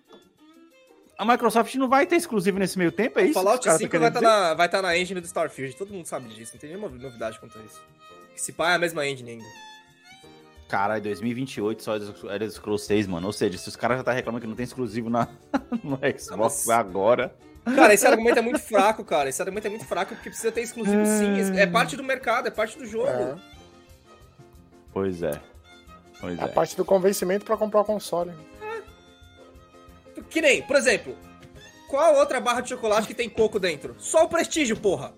Speaker 1: A Microsoft não vai ter exclusivo nesse meio tempo, é isso? os
Speaker 3: Fallout
Speaker 1: caras tão
Speaker 3: 5 vai
Speaker 1: querendo
Speaker 3: estar
Speaker 1: dizer?
Speaker 3: na, vai tá na engine do Starfield. Todo mundo sabe disso. Não tem nenhuma novidade quanto a isso. Que se pá é a mesma engine ainda.
Speaker 1: Caralho, 2028 só Elder Scrolls 6, mano. Ou seja, se os caras já tá reclamando que não tem exclusivo na, no Xbox agora.
Speaker 3: Cara, esse argumento é muito fraco, cara. Esse argumento é muito fraco porque precisa ter exclusivo sim. É parte do mercado, é parte do jogo.
Speaker 2: É.
Speaker 1: Pois é. Pois
Speaker 2: A
Speaker 1: é.
Speaker 2: parte do convencimento pra comprar o console.
Speaker 3: Que nem, por exemplo, qual outra barra de chocolate que tem coco dentro? Só o prestígio, porra.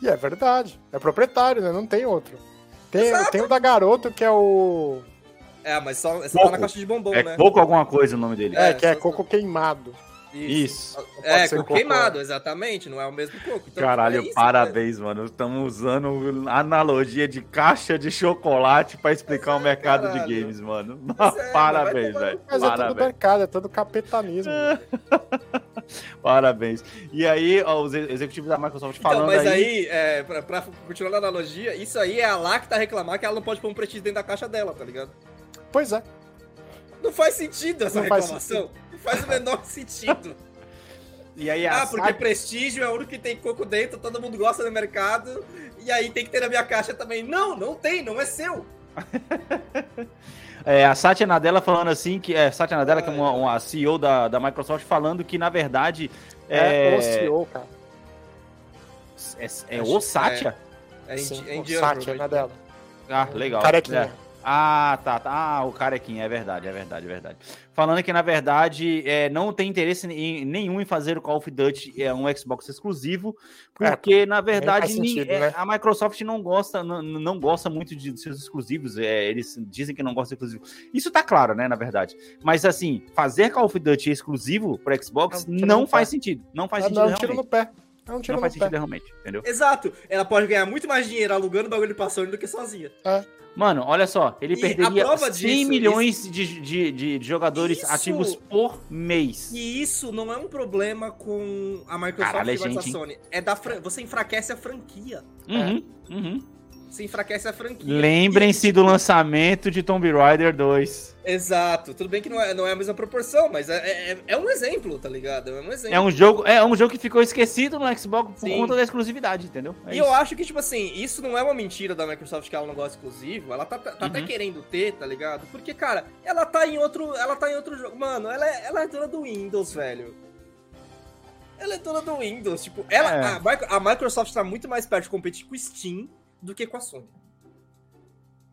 Speaker 2: E é verdade. É proprietário, né? Não tem outro. Tem, tem o da garoto, que é o.
Speaker 3: É, mas só essa
Speaker 1: Coco.
Speaker 3: tá na caixa de bombom,
Speaker 1: É
Speaker 3: né?
Speaker 1: pouco alguma coisa o nome dele.
Speaker 2: É,
Speaker 3: É,
Speaker 2: que é
Speaker 3: só-
Speaker 2: coco queimado.
Speaker 1: Isso.
Speaker 2: Não
Speaker 3: É, coco
Speaker 2: coco.
Speaker 3: queimado, exatamente. Não é o mesmo coco. Então,
Speaker 1: Caralho,
Speaker 3: é isso,
Speaker 1: parabéns, mano. Estamos usando analogia de caixa de chocolate pra explicar o mercado de
Speaker 3: caralho.
Speaker 1: games, mano.
Speaker 3: Mas é,
Speaker 1: parabéns, velho.
Speaker 2: Mas é todo
Speaker 1: Parabéns.
Speaker 2: mercado, é todo capitalismo.
Speaker 1: Parabéns. E aí, ó, os executivos da Microsoft
Speaker 3: Então,
Speaker 1: falando
Speaker 3: mas
Speaker 1: aí.
Speaker 3: aí, é, pra, pra continuar na analogia, isso aí é a Lacta reclamar que ela não pode pôr um prestígio dentro da caixa dela, tá ligado?
Speaker 2: Pois é.
Speaker 3: Não faz sentido essa
Speaker 2: Não faz
Speaker 3: reclamação. Não faz o menor sentido.
Speaker 1: E aí,
Speaker 3: Ah, porque prestígio é o único que tem coco dentro, todo mundo gosta no mercado, e aí tem que ter na minha caixa também. Não, não tem, não é seu.
Speaker 1: É, a Satya Nadella falando assim, que é Satya Nadella, que é uma, uma CEO da, da Microsoft, falando que, na verdade,
Speaker 2: É,
Speaker 1: é,
Speaker 2: o CEO, cara.
Speaker 1: é, é o Satya?
Speaker 3: É, indi-
Speaker 2: Sim,
Speaker 3: é
Speaker 2: o
Speaker 3: indiano.
Speaker 2: Satya? Nadella.
Speaker 1: Ah, legal.
Speaker 2: Carequinha.
Speaker 1: É. Ah, tá, tá. Ah, o carequinha, é verdade, é verdade, é verdade. Falando que, na verdade, é, não tem interesse em- nenhum em fazer o Call of Duty é, um Xbox exclusivo, porque, na verdade,
Speaker 2: sentido,
Speaker 1: é,
Speaker 2: né?
Speaker 1: a Microsoft não gosta, não, não gosta muito de seus exclusivos. é, eles dizem que não gostam de exclusivo. Isso tá claro, né, na verdade. Mas, assim, fazer Call of Duty exclusivo para Xbox
Speaker 2: É
Speaker 1: não
Speaker 2: no
Speaker 1: faz
Speaker 2: pé.
Speaker 1: sentido. Não faz
Speaker 2: É,
Speaker 1: sentido
Speaker 2: não,
Speaker 1: realmente.
Speaker 2: tiro no pé. É
Speaker 1: Não
Speaker 2: no
Speaker 1: faz
Speaker 2: pé.
Speaker 1: sentido realmente, entendeu?
Speaker 3: Exato. Ela pode ganhar muito mais dinheiro alugando o bagulho de passando do que sozinha.
Speaker 1: Mano, olha só, ele
Speaker 3: E
Speaker 1: perderia
Speaker 3: prova
Speaker 1: 100
Speaker 3: disso,
Speaker 1: milhões de, de, de- de jogadores
Speaker 3: Isso-
Speaker 1: ativos por mês.
Speaker 3: E isso não é um problema com a Microsoft
Speaker 1: Caralho, é
Speaker 3: versus a
Speaker 1: gente?
Speaker 3: Sony. É da fran- Você enfraquece a franquia.
Speaker 1: Uhum, uhum.
Speaker 3: Você enfraquece a franquia.
Speaker 1: Lembrem-se do lançamento de Tomb Raider 2.
Speaker 3: Exato. Tudo bem que não é, não é a mesma proporção, mas é, é, é um exemplo, tá ligado? É um exemplo.
Speaker 1: É um jogo, é um jogo que ficou esquecido no Xbox por
Speaker 3: Sim.
Speaker 1: conta da exclusividade, entendeu? É
Speaker 3: E
Speaker 1: isso.
Speaker 3: eu acho que, tipo assim, isso não é uma mentira da Microsoft que ela não gosta de exclusivo. Ela tá, tá- tá até
Speaker 1: Uhum.
Speaker 3: querendo ter, tá ligado? Porque, cara, ela tá em outro. Ela tá em outro jogo. Mano, ela é, ela é dona do Windows, velho. Ela é dona do Windows. Tipo, ela,
Speaker 1: É.
Speaker 3: a, a Microsoft tá muito mais perto de competir com o Steam do que com a Sony.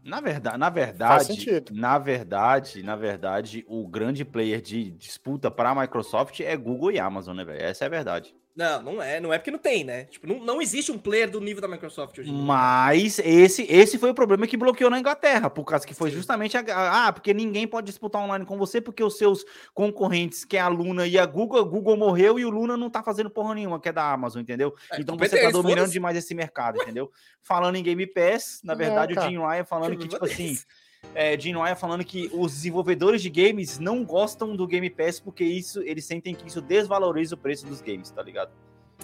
Speaker 1: Na verdade, na verdade, na verdade, na verdade, o grande player de disputa para a Microsoft é Google e Amazon, né, velho? Essa é a verdade.
Speaker 3: Não, não é. Não é porque não tem, né? Tipo, não, não existe um player do nível da Microsoft hoje.
Speaker 1: Mas esse, esse foi o problema que bloqueou na Inglaterra, por causa que foi justamente a, ah, porque ninguém pode disputar online com você porque os seus concorrentes, que é a Luna e a Google, a Google morreu e o Luna não tá fazendo porra nenhuma, que é da Amazon, entendeu?
Speaker 3: É,
Speaker 1: então você tá dominando demais esse mercado, entendeu? Falando em Game Pass, na verdade, o
Speaker 2: cara.
Speaker 1: Jim Ryan falando que,
Speaker 3: Culpa
Speaker 1: tipo assim. É, Jim Ryan falando que os desenvolvedores de games não gostam do Game Pass porque isso, eles sentem que isso desvaloriza o preço dos games, tá ligado?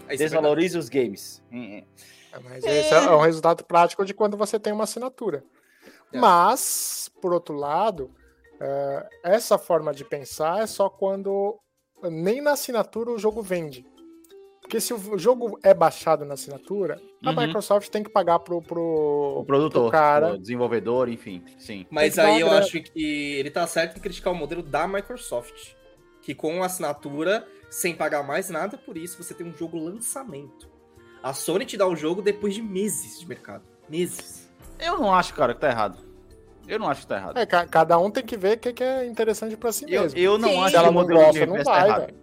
Speaker 3: É é.
Speaker 1: Desvaloriza os games. Hum, hum.
Speaker 2: É, Mas esse é um resultado prático de quando você tem uma assinatura.
Speaker 3: É.
Speaker 2: Mas, por outro lado, é, essa forma de pensar é só quando nem na assinatura o jogo vende. Porque se o jogo é baixado na assinatura, a
Speaker 1: Uhum.
Speaker 2: Microsoft tem que pagar pro, pro,
Speaker 1: O produtor,
Speaker 2: pro cara.
Speaker 1: o desenvolvedor, enfim, sim.
Speaker 3: Mas aí eu
Speaker 2: grana.
Speaker 3: acho que ele tá certo em criticar o modelo da Microsoft. Que com assinatura, sem pagar mais nada, por isso você tem um jogo lançamento. A Sony te dá o jogo depois de meses de mercado. Meses.
Speaker 1: Eu não acho, cara, que tá errado. Eu não acho que tá errado.
Speaker 2: É, ca- cada um tem que ver o que, é interessante pra si
Speaker 1: Eu,
Speaker 2: mesmo.
Speaker 1: eu não
Speaker 3: Sim.
Speaker 1: acho
Speaker 2: ela
Speaker 1: que o
Speaker 2: não
Speaker 1: modelo Game
Speaker 2: não
Speaker 1: tá
Speaker 2: vai,
Speaker 1: errado.
Speaker 2: velho.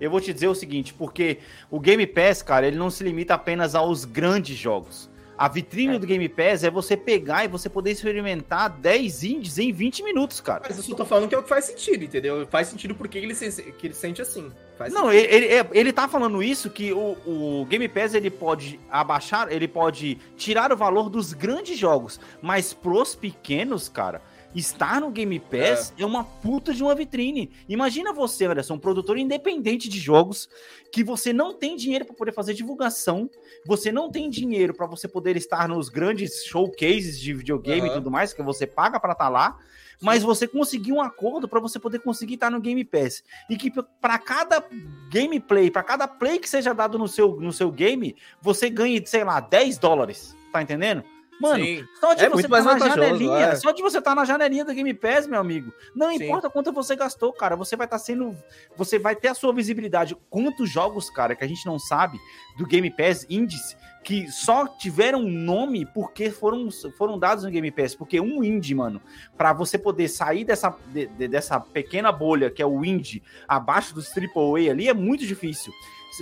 Speaker 1: Eu vou te dizer o seguinte, porque o Game Pass, cara, ele não se limita apenas aos grandes jogos. A vitrine
Speaker 2: É.
Speaker 1: do Game Pass é você pegar e você poder experimentar 10 indies em 20 minutos, cara.
Speaker 3: Mas eu só tô falando que é o que faz sentido, entendeu? Faz sentido porque ele se, que ele sente assim. Faz
Speaker 1: Não, ele, ele, ele tá falando isso que o, o Game Pass ele pode abaixar, ele pode tirar o valor dos grandes jogos, mas pros pequenos, cara, estar no Game Pass é, uma puta de uma vitrine. Imagina você, Anderson, um produtor independente de jogos, que você não tem dinheiro para poder fazer divulgação, você não tem dinheiro para você poder estar nos grandes showcases de videogame e
Speaker 3: Aham.
Speaker 1: tudo mais, que você paga para estar lá. Mas você conseguiu um acordo para você poder conseguir estar no Game Pass. E que para cada gameplay, para cada play que seja dado no seu, no seu game, você ganhe, sei lá, 10 dólares. Tá entendendo? Mano,
Speaker 3: Sim.
Speaker 1: só de
Speaker 3: É
Speaker 1: você
Speaker 3: muito
Speaker 1: estar
Speaker 3: mais
Speaker 1: na janelinha,
Speaker 3: é.
Speaker 1: só de você estar na janelinha do Game Pass, meu amigo. Não
Speaker 3: Sim.
Speaker 1: importa quanto você gastou, cara, você vai estar sendo, você vai ter a sua visibilidade. Quantos jogos, cara, que a gente não sabe do Game Pass Indies que só tiveram nome porque foram, foram dados no Game Pass, porque um indie, mano, para você poder sair dessa, de- de- dessa pequena bolha que é o indie abaixo dos AAA ali é muito difícil.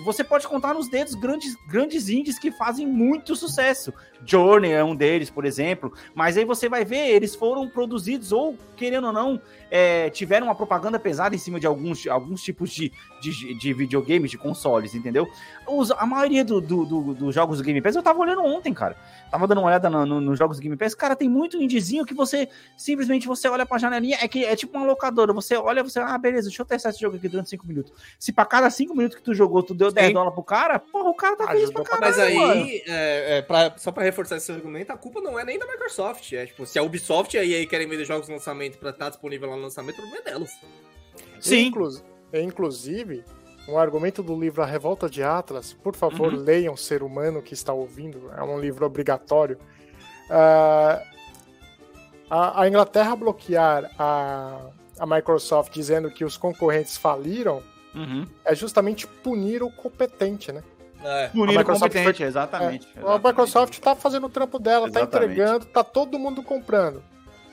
Speaker 1: Você pode contar nos dedos grandes, grandes indies que fazem muito sucesso. Journey é um deles, por exemplo. Mas aí você vai ver, eles foram produzidos ou, querendo ou não, é, tiveram uma propaganda pesada em cima de alguns, alguns tipos de, de, de videogames, de consoles, entendeu? Os- a maioria do- do- do- dos jogos do Game Pass, eu tava olhando ontem, cara. Tava dando uma olhada no- no- nos jogos do Game Pass. Cara, tem muito indizinho que você simplesmente você olha pra janelinha. É que é tipo uma locadora. Você olha, você, ah, beleza, deixa eu testar esse jogo aqui durante 5 minutos. Se pra cada 5 minutos que tu jogou, tu deu 10
Speaker 3: Sim.
Speaker 1: dólares pro cara, porra, o cara tá feliz pra caralho.
Speaker 3: Mas aí, é, é, pra- só pra reforçar esse argumento, a culpa não é nem da Microsoft. É tipo, se a Ubisoft e a EA querem vender jogos no lançamento pra estar disponível lá no lançamento, o problema é delas.
Speaker 1: Sim.
Speaker 2: Inclu- inclusive, um argumento do livro A Revolta de Atlas, por favor,
Speaker 1: Uhum.
Speaker 2: leiam Ser Humano que está ouvindo, é um livro obrigatório. Ah, A, a Inglaterra bloquear a, a Microsoft dizendo que os concorrentes faliram
Speaker 1: Uhum.
Speaker 2: é justamente punir o competente, né?
Speaker 3: É.
Speaker 2: A Microsoft
Speaker 1: competente, exatamente.
Speaker 2: A
Speaker 1: exatamente.
Speaker 2: Microsoft tá fazendo o trampo dela, tá
Speaker 1: Exatamente.
Speaker 2: entregando, tá todo mundo comprando.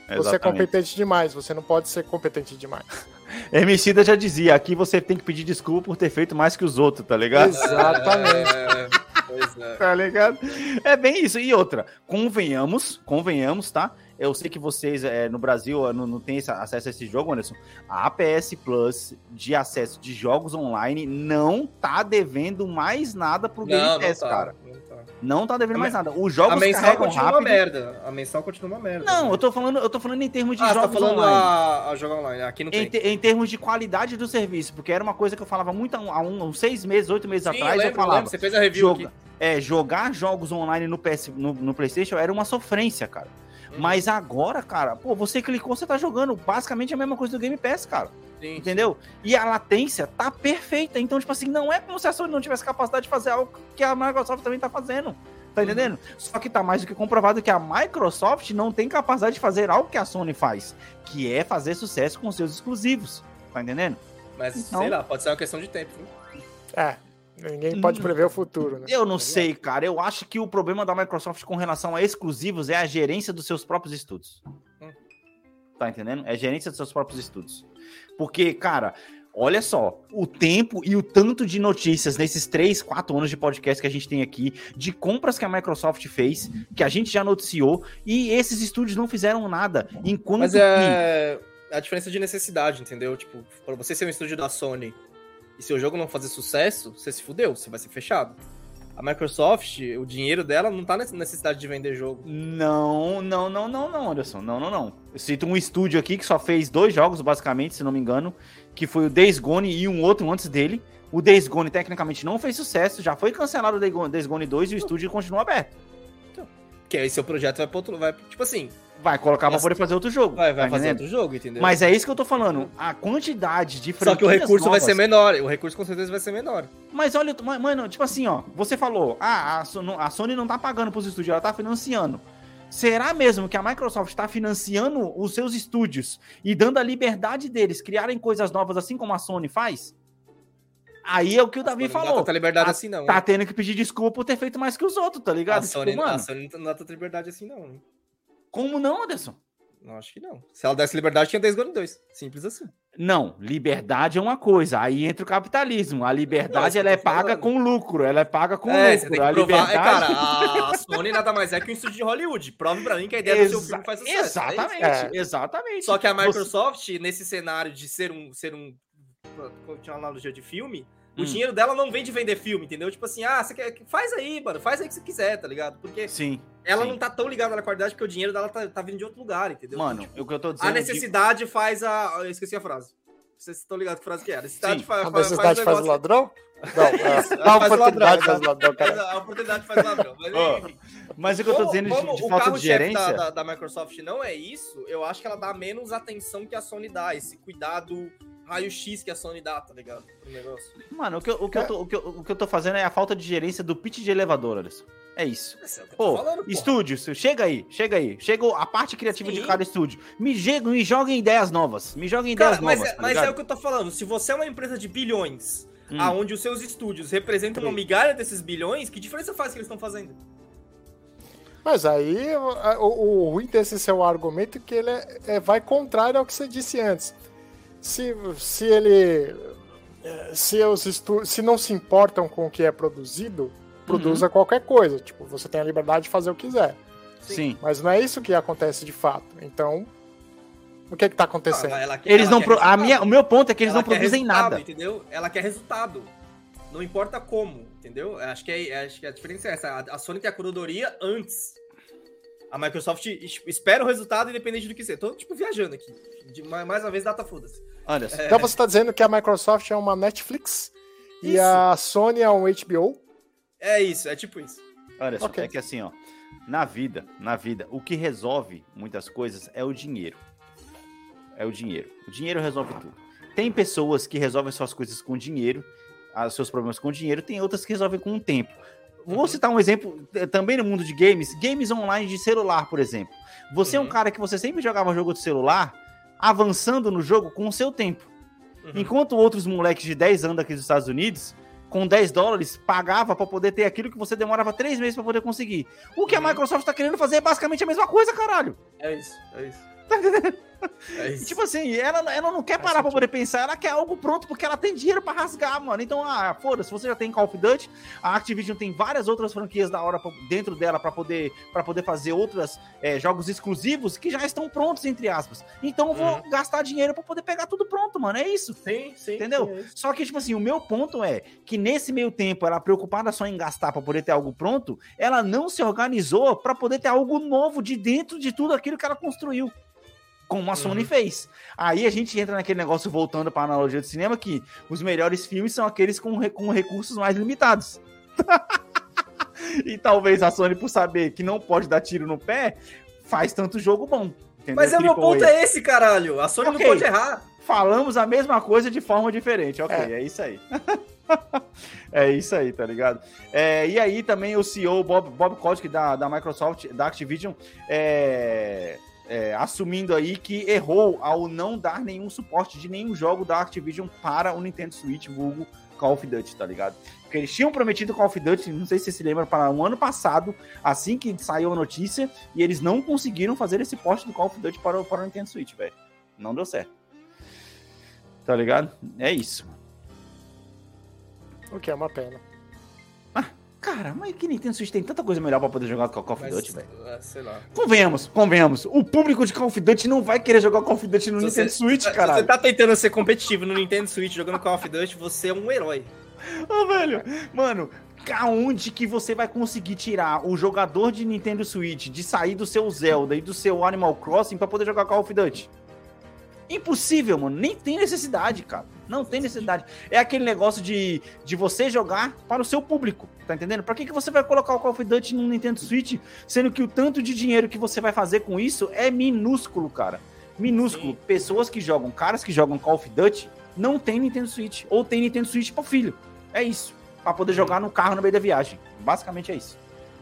Speaker 2: Você é
Speaker 1: Exatamente.
Speaker 2: competente demais, você não pode ser competente demais.
Speaker 1: Emicida já dizia, aqui você tem que pedir desculpa por ter feito mais que os outros, tá ligado?
Speaker 2: Exatamente.
Speaker 3: É, pois é.
Speaker 1: Tá ligado? É bem isso. E outra, convenhamos, convenhamos, tá? Eu sei que vocês é, no Brasil não, não tem acesso a esse jogo, Anderson. A APS Plus de acesso de jogos online não tá devendo mais nada pro Game
Speaker 3: Não, não
Speaker 1: Pass,
Speaker 3: tá,
Speaker 1: cara.
Speaker 3: não tá.
Speaker 1: Não tá devendo mais nada. Os jogos
Speaker 3: A mensal continua uma
Speaker 1: rápido.
Speaker 3: merda. A mensal continua uma merda.
Speaker 1: Não,
Speaker 3: né?
Speaker 1: eu tô falando, eu tô falando em termos de
Speaker 3: Ah, tá
Speaker 1: jogos
Speaker 3: falando
Speaker 1: online.
Speaker 3: a, a jogo online. Aqui não
Speaker 1: Em,
Speaker 3: tem.
Speaker 1: te- em termos de qualidade do serviço, porque era uma coisa que eu falava muito há, um- uns seis meses, oito meses
Speaker 3: Sim,
Speaker 1: atrás,
Speaker 3: eu
Speaker 1: eu,
Speaker 3: lembro, eu
Speaker 1: falava.
Speaker 3: lembro. Você fez a review
Speaker 1: Joga-
Speaker 3: aqui.
Speaker 1: É, jogar jogos online no, PS, no, no PlayStation era uma sofrência, cara.
Speaker 3: Uhum.
Speaker 1: Mas agora, cara, pô, você clicou, você tá jogando basicamente a mesma coisa do Game Pass, cara.
Speaker 3: Sim,
Speaker 1: Entendeu? E a latência tá perfeita. Então, tipo assim, não é como se a Sony não tivesse capacidade de fazer algo que a Microsoft também tá fazendo. Tá
Speaker 3: Uhum.
Speaker 1: entendendo? Só que tá mais do que comprovado que a Microsoft não tem capacidade de fazer algo que a Sony faz, que é fazer sucesso com seus exclusivos. Tá entendendo?
Speaker 3: Mas,
Speaker 1: Então-
Speaker 3: sei lá, pode ser uma questão de tempo. viu?
Speaker 2: É, ninguém pode prever o futuro, né?
Speaker 1: Eu não sei, cara. Eu acho que o problema da Microsoft com relação a exclusivos é a gerência dos seus próprios estudos.
Speaker 3: Hum.
Speaker 1: Tá entendendo? É a gerência dos seus próprios estudos. Porque, cara, olha só, o tempo e o tanto de notícias nesses 3, 4 anos de podcast que a gente tem aqui, de compras que a Microsoft fez, que a gente já noticiou, e esses estúdios não fizeram nada. Enquanto
Speaker 3: Mas
Speaker 1: que-
Speaker 3: é a diferença de necessidade, entendeu? Tipo, pra você ser um estúdio da Sony e seu jogo não fazer sucesso, você se fudeu, você vai ser fechado. A Microsoft, o dinheiro dela não tá nessa necessidade de vender jogo.
Speaker 1: Não, não, não, não, não, Anderson. Não, não, não. Eu cito um estúdio aqui que só fez dois jogos, basicamente, se não me engano, que foi o Days Gone e um outro antes dele. O Days Gone, tecnicamente, não fez sucesso, já foi cancelado o Days Gone 2 e o estúdio continua aberto.
Speaker 3: Que aí seu projeto vai pra outro. Vai, tipo assim,
Speaker 1: Vai colocar pra poder fazer outro jogo.
Speaker 3: vai, vai
Speaker 1: tá
Speaker 3: fazer
Speaker 1: entendendo?
Speaker 3: outro jogo, entendeu?
Speaker 1: Mas é isso que eu tô falando. A quantidade de
Speaker 3: Só que o recurso vai
Speaker 1: novas-
Speaker 3: ser menor. O recurso com certeza vai ser menor.
Speaker 1: Mas olha, ma- mano, tipo assim, ó, você falou, ah, a Sony não tá pagando pros estúdios, ela tá financiando. Será mesmo que a Microsoft está financiando os seus estúdios e dando a liberdade deles criarem coisas novas assim como a Sony faz? Aí é o que o Davi
Speaker 3: Não
Speaker 1: falou.
Speaker 3: tanta liberdade
Speaker 1: Tá-
Speaker 3: assim, não.
Speaker 1: Tá tendo que pedir desculpa por ter feito mais que os outros, tá
Speaker 3: a,
Speaker 1: ligado?
Speaker 3: Sony,
Speaker 1: tipo,
Speaker 3: a
Speaker 1: mano,
Speaker 3: Sony não dá tanta liberdade assim, não.
Speaker 1: como não, Anderson?
Speaker 3: Não, acho que não. Se ela desse liberdade, tinha 10 Gone 2. Simples assim.
Speaker 1: Não, liberdade é uma coisa, aí entra o capitalismo. A liberdade
Speaker 3: Não,
Speaker 1: ela é paga
Speaker 3: falando.
Speaker 1: com lucro, ela é paga com
Speaker 3: é, você
Speaker 1: lucro. a
Speaker 3: provar.
Speaker 1: liberdade...
Speaker 3: É, cara, a, a Sony nada mais é que um estúdio de Hollywood. Prove pra mim que a ideia do seu
Speaker 1: Exa-
Speaker 3: filme faz sucesso. é.
Speaker 1: Exatamente,
Speaker 2: É.
Speaker 1: exatamente.
Speaker 3: Só que a
Speaker 1: Você-
Speaker 3: Microsoft, nesse cenário de ser um. Ser um continuar a analogia de filme, o
Speaker 1: Hum.
Speaker 3: dinheiro dela não vem de vender filme, entendeu? Tipo assim, ah, você quer. Faz aí, mano. Faz aí o que você quiser, tá ligado? Porque
Speaker 1: Sim.
Speaker 3: ela
Speaker 1: sim.
Speaker 3: não tá tão ligada na qualidade porque o dinheiro dela tá, tá vindo de outro lugar, entendeu?
Speaker 1: Mano,
Speaker 3: Tipo,
Speaker 1: o que eu tô dizendo.
Speaker 3: a
Speaker 1: de-
Speaker 3: necessidade faz a. Eu esqueci a frase. Vocês estão ligados que frase que é? A necessidade
Speaker 1: Sim.
Speaker 3: faz,
Speaker 2: A
Speaker 3: faz,
Speaker 2: necessidade faz o
Speaker 3: negócio-
Speaker 2: ladrão? Não, é,
Speaker 3: Isso, o
Speaker 2: oportunidade faz o ladrão, cara.
Speaker 3: a a oportunidade faz ladrão. Mas, enfim.
Speaker 1: Mas o que eu tô dizendo de-
Speaker 3: como
Speaker 1: de,
Speaker 3: o
Speaker 1: falta de
Speaker 3: carro-chefe da,
Speaker 1: gerência.
Speaker 3: da, da Microsoft não é isso, eu acho que ela dá menos atenção que a Sony dá, esse cuidado raio-x que a Sony dá, tá ligado? Pro negócio.
Speaker 1: Mano, o que, eu, o, que eu tô, o, que eu, o que eu tô fazendo é a falta de gerência do pitch de elevador, Alisson. É isso.
Speaker 3: É o
Speaker 1: Pô,
Speaker 3: tô falando,
Speaker 1: estúdios, chega aí, chega aí. Chega a parte criativa
Speaker 3: Sim.
Speaker 1: de cada estúdio. Me, je- me joguem ideias novas. Me joguem
Speaker 3: Cara,
Speaker 1: ideias
Speaker 3: mas,
Speaker 1: novas.
Speaker 3: é,
Speaker 1: tá
Speaker 3: mas
Speaker 1: ligado?
Speaker 3: é o que eu tô falando. Se você é uma empresa de bilhões,
Speaker 1: Hum.
Speaker 3: aonde os seus estúdios representam uma migalha desses bilhões, que diferença faz que eles estão fazendo?
Speaker 2: Mas aí o, o- o ruim desse seu argumento é que ele é- é- vai contrário ao que você disse antes. Se, se ele. eh, Se, os estu, se não se importam com o que é produzido, produza qualquer coisa. Tipo, você tem a liberdade de fazer o que quiser.
Speaker 1: Sim.
Speaker 2: Mas não é isso que acontece de fato. Então, o que é que tá acontecendo?
Speaker 3: Ela- ela quer-
Speaker 1: Eles não. pro- a minha, o meu ponto é que eles
Speaker 3: Ela
Speaker 1: não produzem nada.
Speaker 3: Entendeu? Ela quer resultado. Não importa como, entendeu? Acho que, é, acho que a diferença é essa. A, Sony tem a curadoria antes. A Microsoft es- espera o resultado independente do que ser. Tô, tipo, viajando aqui. De- mais mais uma vez, data foda-se.
Speaker 1: Olha só.
Speaker 2: Então você está dizendo que a Microsoft é uma Netflix e
Speaker 3: Isso.
Speaker 2: a Sony é um HBO?
Speaker 3: É isso, é tipo isso.
Speaker 1: Olha só,
Speaker 2: Ok.
Speaker 1: é que assim, ó, na vida, na vida, o que resolve muitas coisas é o dinheiro. É o dinheiro. O dinheiro resolve tudo. Tem pessoas que resolvem suas coisas com dinheiro, os seus problemas com dinheiro, tem outras que resolvem com o tempo. Vou citar um exemplo eh, também no mundo de games, games online de celular, por exemplo. Você é um
Speaker 3: Uhum.
Speaker 1: cara que você sempre jogava jogo de celular, avançando no jogo com o seu tempo.
Speaker 3: Uhum.
Speaker 1: Enquanto outros moleques de 10 anos aqui dos Estados Unidos, com 10 dólares, pagava pra poder ter aquilo que você demorava 3 meses pra poder conseguir. O que a
Speaker 3: Uhum.
Speaker 1: Microsoft tá querendo fazer é basicamente a mesma coisa, caralho.
Speaker 3: É isso, é isso. É
Speaker 1: E. Tipo assim, ela, ela não quer parar pra poder pensar, ela quer algo pronto porque ela tem dinheiro pra rasgar, mano. Então, ah, foda-se, você já tem Call of Duty, a Activision tem várias outras franquias da hora dentro dela pra poder, pra poder fazer outros jogos exclusivos que já estão prontos, entre aspas. Então, eu vou
Speaker 3: Uhum.
Speaker 1: gastar dinheiro pra poder pegar tudo pronto, mano. É isso.
Speaker 3: Sim, sim.
Speaker 1: Entendeu?
Speaker 3: sim, é.
Speaker 1: Só que, tipo assim, o meu ponto é que nesse meio tempo, ela preocupada só em gastar pra poder ter algo pronto, ela não se organizou pra poder ter algo novo de dentro de tudo aquilo que ela construiu. Como a Sony
Speaker 3: Uhum.
Speaker 1: fez. Aí a gente entra naquele negócio, voltando pra analogia do cinema, que os melhores filmes são aqueles com, com recursos mais limitados. e talvez a Sony, por saber que não pode dar tiro no pé, faz tanto jogo bom. entendeu?
Speaker 3: Mas é o meu
Speaker 1: Triple
Speaker 3: ponto
Speaker 1: A.
Speaker 3: é esse, caralho. A Sony
Speaker 1: Ok.
Speaker 3: não pode errar.
Speaker 1: Falamos a mesma coisa de forma diferente. Ok,
Speaker 2: É.
Speaker 1: é, isso aí. é isso aí, tá ligado? É, e aí também o CEO Bob, Bob Kotick da, da Microsoft, da Activision, é, é, assumindo aí que errou ao não dar nenhum suporte de nenhum jogo da Activision para o Nintendo Switch, vulgo Call of Duty, tá ligado? Porque eles tinham prometido Call of Duty, não sei se você se lembra, para um ano passado, assim que saiu a notícia, e eles não conseguiram fazer esse porte do Call of Duty para, o- para o Nintendo Switch, velho. Não deu certo. Tá ligado? É isso.
Speaker 2: O que é uma pena.
Speaker 1: Cara, mas que Nintendo Switch tem tanta coisa melhor pra poder jogar com Call of Duty, velho.
Speaker 3: é, sei lá.
Speaker 1: Convenhamos, convenhamos. O público de Call of Duty não vai querer jogar Call of Duty no
Speaker 3: Se
Speaker 1: Nintendo
Speaker 3: você-
Speaker 1: Switch,
Speaker 3: se você tá tentando ser competitivo no Nintendo Switch jogando Call of Duty, você é um herói.
Speaker 1: Ô, velho, mano, aonde que você vai conseguir tirar o jogador de Nintendo Switch de sair do seu Zelda e do seu Animal Crossing pra poder jogar Call of Duty? Impossível, mano. Nem tem necessidade, cara. Não tem necessidade. É aquele negócio de, de você jogar para o seu público, tá entendendo? Pra que, que você vai colocar o Call of Duty no Nintendo Switch, sendo que o tanto de dinheiro que você vai fazer com isso é minúsculo, cara. Minúsculo.
Speaker 3: Sim.
Speaker 1: Pessoas que jogam, caras que jogam Call of Duty, não tem Nintendo Switch. Ou tem Nintendo Switch pro filho. É isso. Pra poder jogar no carro no meio da viagem. Basicamente é isso.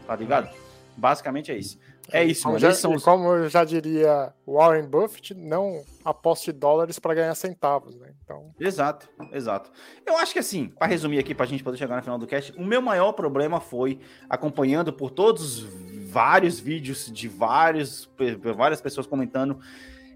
Speaker 1: Tá ligado? Basicamente é isso. É isso,
Speaker 2: Como
Speaker 1: mano.
Speaker 2: já,
Speaker 1: Esses são
Speaker 2: como eu já diria Warren Buffett, não aposte dólares para ganhar centavos, né? Então,
Speaker 1: Exato, exato. Eu acho que assim, para resumir aqui, pra gente poder chegar no final do cast, o meu maior problema foi acompanhando por todos os vários vídeos de vários, várias pessoas comentando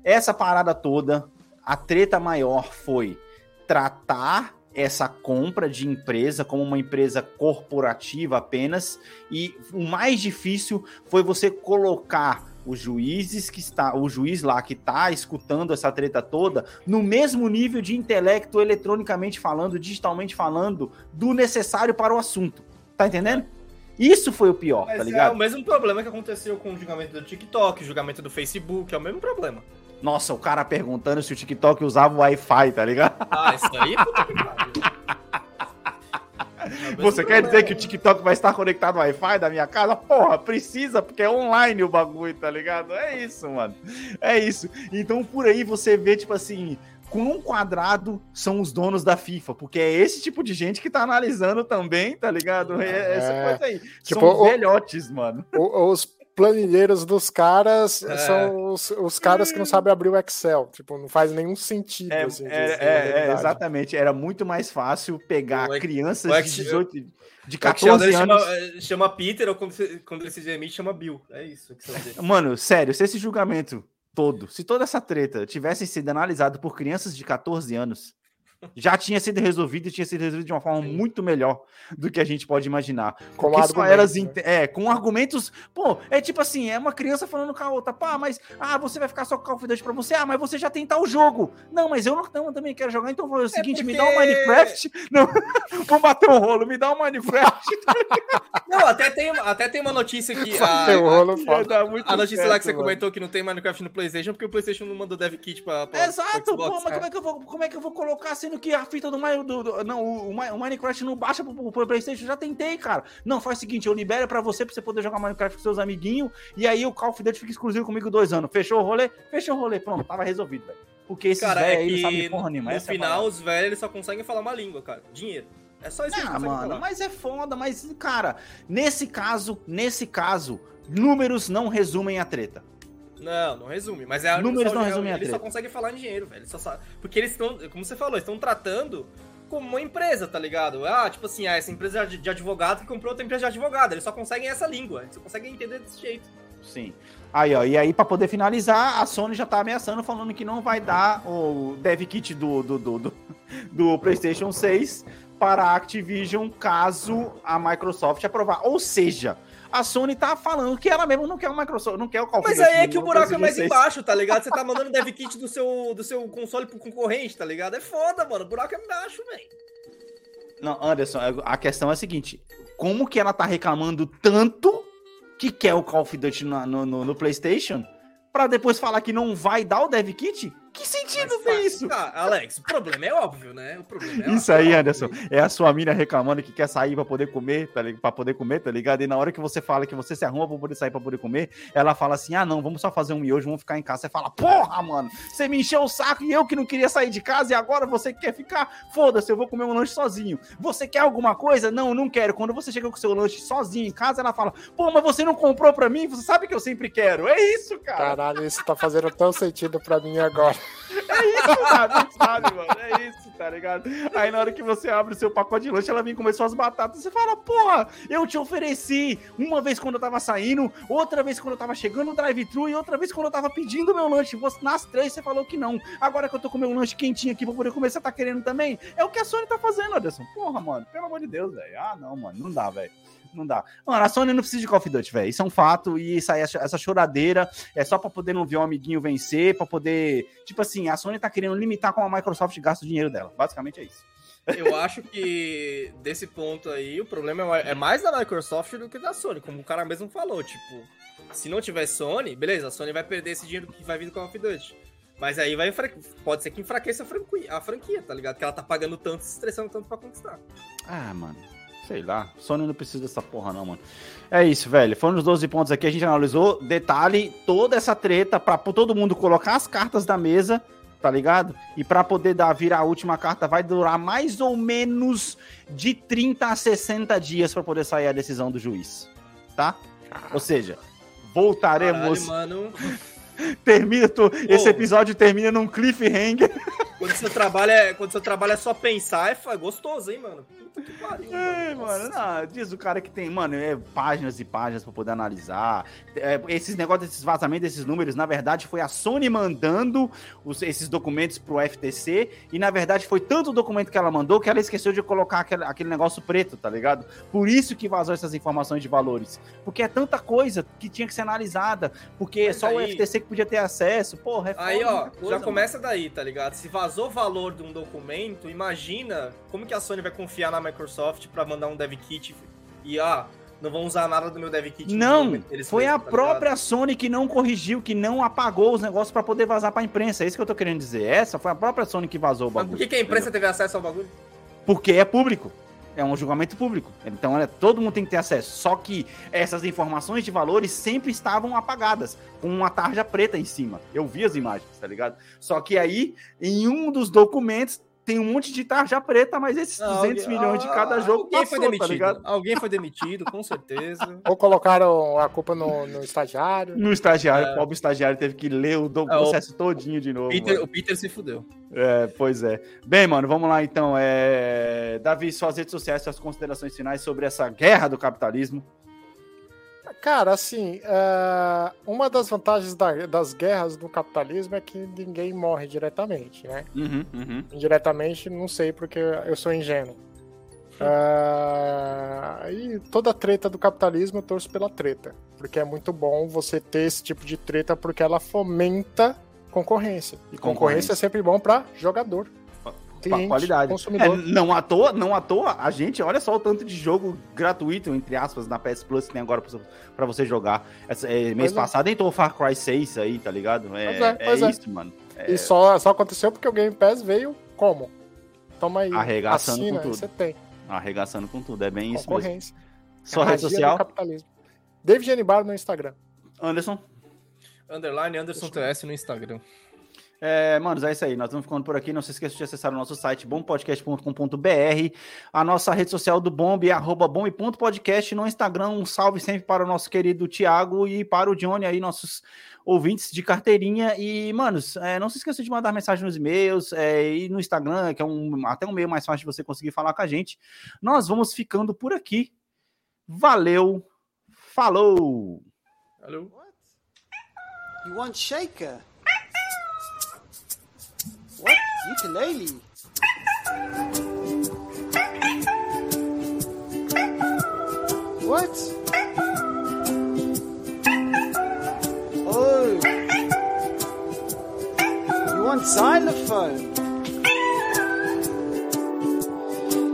Speaker 1: essa parada toda. A treta maior foi tratar essa compra de empresa como uma empresa corporativa apenas e o mais difícil foi você colocar os juízes que está, o juiz lá que tá escutando essa treta toda no mesmo nível de intelecto eletronicamente falando, digitalmente falando, do necessário para o assunto. Tá entendendo? Isso foi o pior,
Speaker 3: Mas
Speaker 1: tá
Speaker 3: é
Speaker 1: ligado?
Speaker 3: o mesmo problema que aconteceu com o julgamento do TikTok, o julgamento do Facebook, é o mesmo problema.
Speaker 1: Nossa, o cara perguntando se o TikTok usava o Wi-Fi, tá ligado?
Speaker 3: Ah, isso aí, puta que pariu. É
Speaker 1: Você quer dizer que o TikTok vai estar conectado ao Wi-Fi da minha casa? Porra, precisa, porque é online o bagulho, tá ligado? É isso, mano. É isso. Então por aí você vê, tipo assim, quão quadrado são os donos da FIFA, porque é esse tipo de gente que tá analisando também, tá ligado? É essa
Speaker 2: É.
Speaker 1: coisa aí.
Speaker 2: Tipo,
Speaker 1: são
Speaker 2: o-
Speaker 1: velhotes, mano.
Speaker 2: o- os planilheiros dos caras
Speaker 3: É.
Speaker 2: são os, os caras que não sabem abrir o Excel. Tipo, não faz nenhum sentido.
Speaker 1: É,
Speaker 2: assim,
Speaker 1: é, é, é, exatamente. Era muito mais fácil pegar
Speaker 3: O
Speaker 1: crianças
Speaker 3: o
Speaker 1: de
Speaker 3: Ex-
Speaker 1: 18, de
Speaker 3: O Excel
Speaker 1: 14
Speaker 3: dele
Speaker 1: anos.
Speaker 3: chama, eh, chama Peter, ou quando, quando ele se demite, chama Bill. É isso.
Speaker 1: Mano, sério, se esse julgamento todo, se toda essa treta tivesse sido analisado por crianças de 14 anos, já tinha sido resolvido e tinha sido resolvido de uma forma
Speaker 3: Sim.
Speaker 1: muito melhor do que a gente pode imaginar.
Speaker 2: Com
Speaker 1: Porque
Speaker 2: argumentos,
Speaker 1: elas
Speaker 2: né?
Speaker 1: é, com argumentos, pô, é tipo assim, é uma criança falando com a outra, pá, mas ah, você vai ficar só com Call of Duty pra você, ah, mas você já tem tal jogo. Não, mas eu não, não, também quero jogar, então vou fazer o seguinte, me dá um
Speaker 3: porque-
Speaker 1: Minecraft. Não, vou bater um rolo, me dá um Minecraft.
Speaker 3: Não, até tem, até tem uma notícia que. A,
Speaker 2: rolo
Speaker 1: Ia
Speaker 2: foda.
Speaker 1: dar muito
Speaker 3: a notícia lá que você
Speaker 1: certo, mano.
Speaker 3: comentou que não tem Minecraft no PlayStation porque o PlayStation não mandou dev kit pra. pra
Speaker 1: Exato,
Speaker 3: pro
Speaker 1: pô,
Speaker 3: Xbox.
Speaker 1: mas como é, que eu vou, como é que eu vou colocar sendo que a fita do, do, do- não, o, o Mi- o Minecraft não baixa pro, pro, pro PlayStation? Já tentei, cara. Não, faz o seguinte, eu libero pra você pra você poder jogar Minecraft com seus amiguinhos e aí o Call of Duty fica exclusivo comigo dois anos. Fechou o rolê? Fechou o rolê, pronto, tava resolvido, velho. Porque esses
Speaker 3: Cara,
Speaker 1: velhos
Speaker 3: é
Speaker 1: aí não
Speaker 3: que
Speaker 1: sabem porra nenhuma.
Speaker 3: no
Speaker 1: é
Speaker 3: final
Speaker 1: parada.
Speaker 3: os velhos eles só conseguem falar uma língua, cara. Dinheiro. É só isso que a gente
Speaker 1: Ah, mano,
Speaker 3: falar.
Speaker 1: mas é foda, mas, cara, nesse caso, nesse caso, números não resumem a treta.
Speaker 3: Não, não resume. Mas é
Speaker 1: Números
Speaker 3: só,
Speaker 1: não resumem a
Speaker 3: Eles só conseguem falar em dinheiro, velho. Eles só sa- Porque eles estão, como você falou, estão tratando como uma empresa, tá ligado? Ah, tipo assim, ah, essa empresa de advogado que comprou outra empresa de advogado. Eles só conseguem essa língua. Eles só conseguem entender desse jeito.
Speaker 1: Sim. Aí, ó, e aí, pra poder finalizar, a Sony já tá ameaçando, falando que não vai dar o dev kit do, do, do, do, do PlayStation 6 para a Activision caso a Microsoft aprovar. Ou seja, a Sony tá falando que ela mesma não quer o Microsoft, não quer o Call of
Speaker 3: Mas aí é
Speaker 1: no
Speaker 3: que o buraco é mais
Speaker 1: 6.
Speaker 3: embaixo, tá ligado? Você tá mandando dev kit do seu, do seu console pro concorrente, tá ligado? É foda, mano. O buraco é embaixo, velho.
Speaker 1: Não, Anderson, a questão é a seguinte: como que ela tá reclamando tanto que quer o Call of Duty na- no, no, no PlayStation pra depois falar que não vai dar o dev kit? Que sentido tem isso?
Speaker 3: Ah, Alex, o problema é óbvio, né? O problema é
Speaker 1: Isso aí,
Speaker 3: óbvio.
Speaker 1: Anderson, é a sua mina reclamando que quer sair pra poder comer, tá ligado? Pra poder comer, tá ligado? E na hora que você fala que você se arruma pra poder sair pra poder comer, ela fala assim: ah, não, vamos só fazer um miojo, vamos ficar em casa. Você fala, porra, mano, você me encheu o saco e eu que não queria sair de casa e agora você quer ficar? Foda-se, eu vou comer um lanche sozinho. Você quer alguma coisa? Não, não quero. Quando você chega com o seu lanche sozinho em casa, ela fala, pô, mas você não comprou pra mim? Você sabe que eu sempre quero. É isso, cara.
Speaker 2: Caralho, isso tá fazendo tão sentido pra mim agora.
Speaker 1: Sabe, sabe, mano? É isso, tá ligado? Aí na hora que você abre o seu pacote de lanche, ela vem comer suas batatas. Você fala, porra, eu te ofereci uma vez quando eu tava saindo, outra vez quando eu tava chegando no drive-thru e outra vez quando eu tava pedindo meu lanche. Você, nas três você falou que não. Agora que eu tô com meu lanche quentinho aqui pra poder comer, você tá querendo também? É o que a Sony tá fazendo, Anderson. Porra, mano, pelo amor de Deus, velho. Ah, não, mano, não dá, velho. Não dá. Mano, a Sony não precisa de Call of Duty, velho. Isso é um fato. E isso aí, essa choradeira é só pra poder não ver um amiguinho vencer, pra poder. Tipo assim, a Sony tá querendo limitar como a Microsoft gasta o dinheiro dela. Basicamente é isso.
Speaker 3: Eu acho que desse ponto aí, o problema é mais da Microsoft do que da Sony, como o cara mesmo falou. Tipo, se não tiver Sony, beleza, a Sony vai perder esse dinheiro que vai vir do Call of Duty. Mas aí vai pode ser que enfraqueça a franquia, a franquia, tá ligado? Que ela tá pagando tanto, se estressando tanto pra conquistar.
Speaker 1: Ah, mano. Sei lá. Sony não precisa dessa porra, não, mano. É isso, velho. Foram os 12 pontos aqui. A gente analisou. Detalhe, toda essa treta pra todo mundo colocar as cartas da mesa, tá ligado? E pra poder dar, virar a última carta, vai durar mais ou menos de 30 a 60 dias pra poder sair a decisão do juiz. Tá? Ou seja, voltaremos.
Speaker 3: Caralho, mano.
Speaker 1: termina, tu- esse episódio termina num cliffhanger.
Speaker 3: Quando seu trabalho é, quando seu trabalho é só pensar, é gostoso, hein, mano? Puta que pariu,
Speaker 1: É,
Speaker 3: mano.
Speaker 1: mano, não, diz o cara que tem, mano, é, páginas e páginas pra poder analisar. É, esses negócios, esses vazamentos desses números, na verdade, foi a Sony mandando os- esses documentos pro FTC. E na verdade foi tanto o documento que ela mandou que ela esqueceu de colocar aquele, aquele negócio preto, tá ligado? Por isso que vazou essas informações de valores. Porque é tanta coisa que tinha que ser analisada. Porque
Speaker 3: Mas
Speaker 1: só o
Speaker 3: aí-
Speaker 1: FTC que podia ter acesso. Porra, é foda,
Speaker 3: Aí, ó, já
Speaker 1: mano.
Speaker 3: começa daí, tá ligado? Se vazou o valor de um documento, imagina como que a Sony vai confiar na Microsoft pra mandar um dev kit e, ah, não vão usar nada do meu dev kit.
Speaker 1: Não, foi a
Speaker 3: tá
Speaker 1: própria Sony que não corrigiu, que não apagou os negócios pra poder vazar pra imprensa. É isso que eu tô querendo dizer. Essa foi a própria Sony que vazou o bagulho.
Speaker 3: Mas por que, que a imprensa teve acesso ao bagulho?
Speaker 1: Porque é público. É um julgamento público. Então, é, todo mundo tem que ter acesso. Só que essas informações de valores sempre estavam apagadas, com uma tarja preta em cima. Eu vi as imagens, tá ligado? Só que aí, em um dos documentos, tem um monte de tarja preta, mas esses 200 milhões de cada jogo
Speaker 3: Alguém
Speaker 1: passou,
Speaker 3: foi demitido.
Speaker 1: tá ligado?
Speaker 3: Alguém foi demitido, com certeza.
Speaker 2: Ou colocaram a culpa no, no estagiário.
Speaker 1: No estagiário,
Speaker 3: É.
Speaker 1: o pobre estagiário teve que ler o do-
Speaker 3: É, o-
Speaker 1: processo todinho de novo.
Speaker 3: Peter- o Peter se fudeu.
Speaker 1: É, pois é. Bem, mano, vamos lá então. É... Davi, suas redes sociais, suas considerações finais sobre essa guerra do capitalismo.
Speaker 2: Cara, assim, é, uma das vantagens da- das guerras do capitalismo é que ninguém morre diretamente, né?
Speaker 1: Uhum, uhum.
Speaker 2: Indiretamente, não sei porque eu sou ingênuo. É, e toda treta do capitalismo eu torço pela treta. Porque é muito bom você ter esse tipo de treta porque ela fomenta concorrência. E concorrência,
Speaker 1: Concorrência.
Speaker 2: é sempre bom para jogador, cliente,
Speaker 1: qualidade. É,
Speaker 2: consumidor.
Speaker 1: não à toa, não à toa, a gente, olha só o tanto de jogo gratuito, entre aspas, na PS Plus que tem agora pra, pra você jogar. Essa- é, mês
Speaker 2: Pois é.
Speaker 1: passado entrou o Far Cry 6 aí, tá ligado? É,
Speaker 2: Pois é,
Speaker 1: é
Speaker 2: pois é.
Speaker 1: isso, mano. É,
Speaker 2: E só, só aconteceu porque o Game Pass veio como? Toma aí,
Speaker 1: Arregaçando
Speaker 2: assina,
Speaker 1: com tudo.
Speaker 2: você tem.
Speaker 1: arregaçando com tudo, é bem isso mesmo.
Speaker 2: Concorrência.
Speaker 1: Sua
Speaker 2: É a
Speaker 1: rede social,
Speaker 2: capitalismo. David Genibar no Instagram.
Speaker 1: Anderson.
Speaker 3: Underline Anderson TS no Instagram.
Speaker 1: É, manos, é isso aí. Nós vamos ficando por aqui. Não se esqueça de acessar o nosso site bompodcast.com.br. A nossa rede social do Bomb é arroba bomb.podcast. No Instagram, um salve sempre para o nosso querido Thiago e para o Johnny aí, nossos ouvintes de carteirinha. E, manos, é, não se esqueça de mandar mensagem nos e-mails é, e no Instagram, que é um, até um meio mais fácil de você conseguir falar com a gente. Nós vamos ficando por aqui. Valeu! Falou!
Speaker 3: Valeu.
Speaker 4: You want shaker? Ukulele? What? Oh. You want xylophone?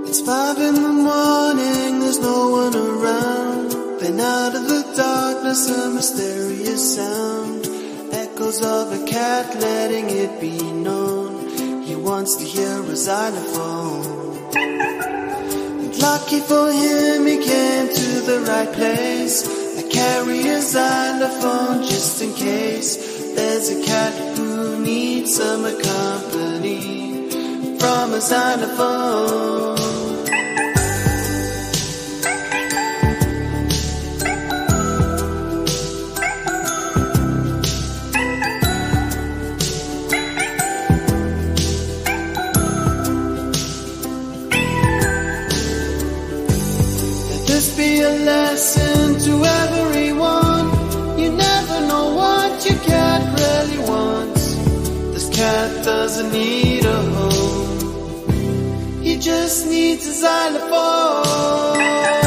Speaker 5: It's five in the morning, there's no one around. Then out of the darkness, a mysterious sound. Echoes of a cat letting it be known. Wants to hear a xylophone. And lucky for him, he came to the right place. I carry a xylophone just in case. There's a cat who needs some company from a xylophone. Lesson to everyone. You never know what your cat really wants. This cat doesn't need a home. He just needs a xylophone.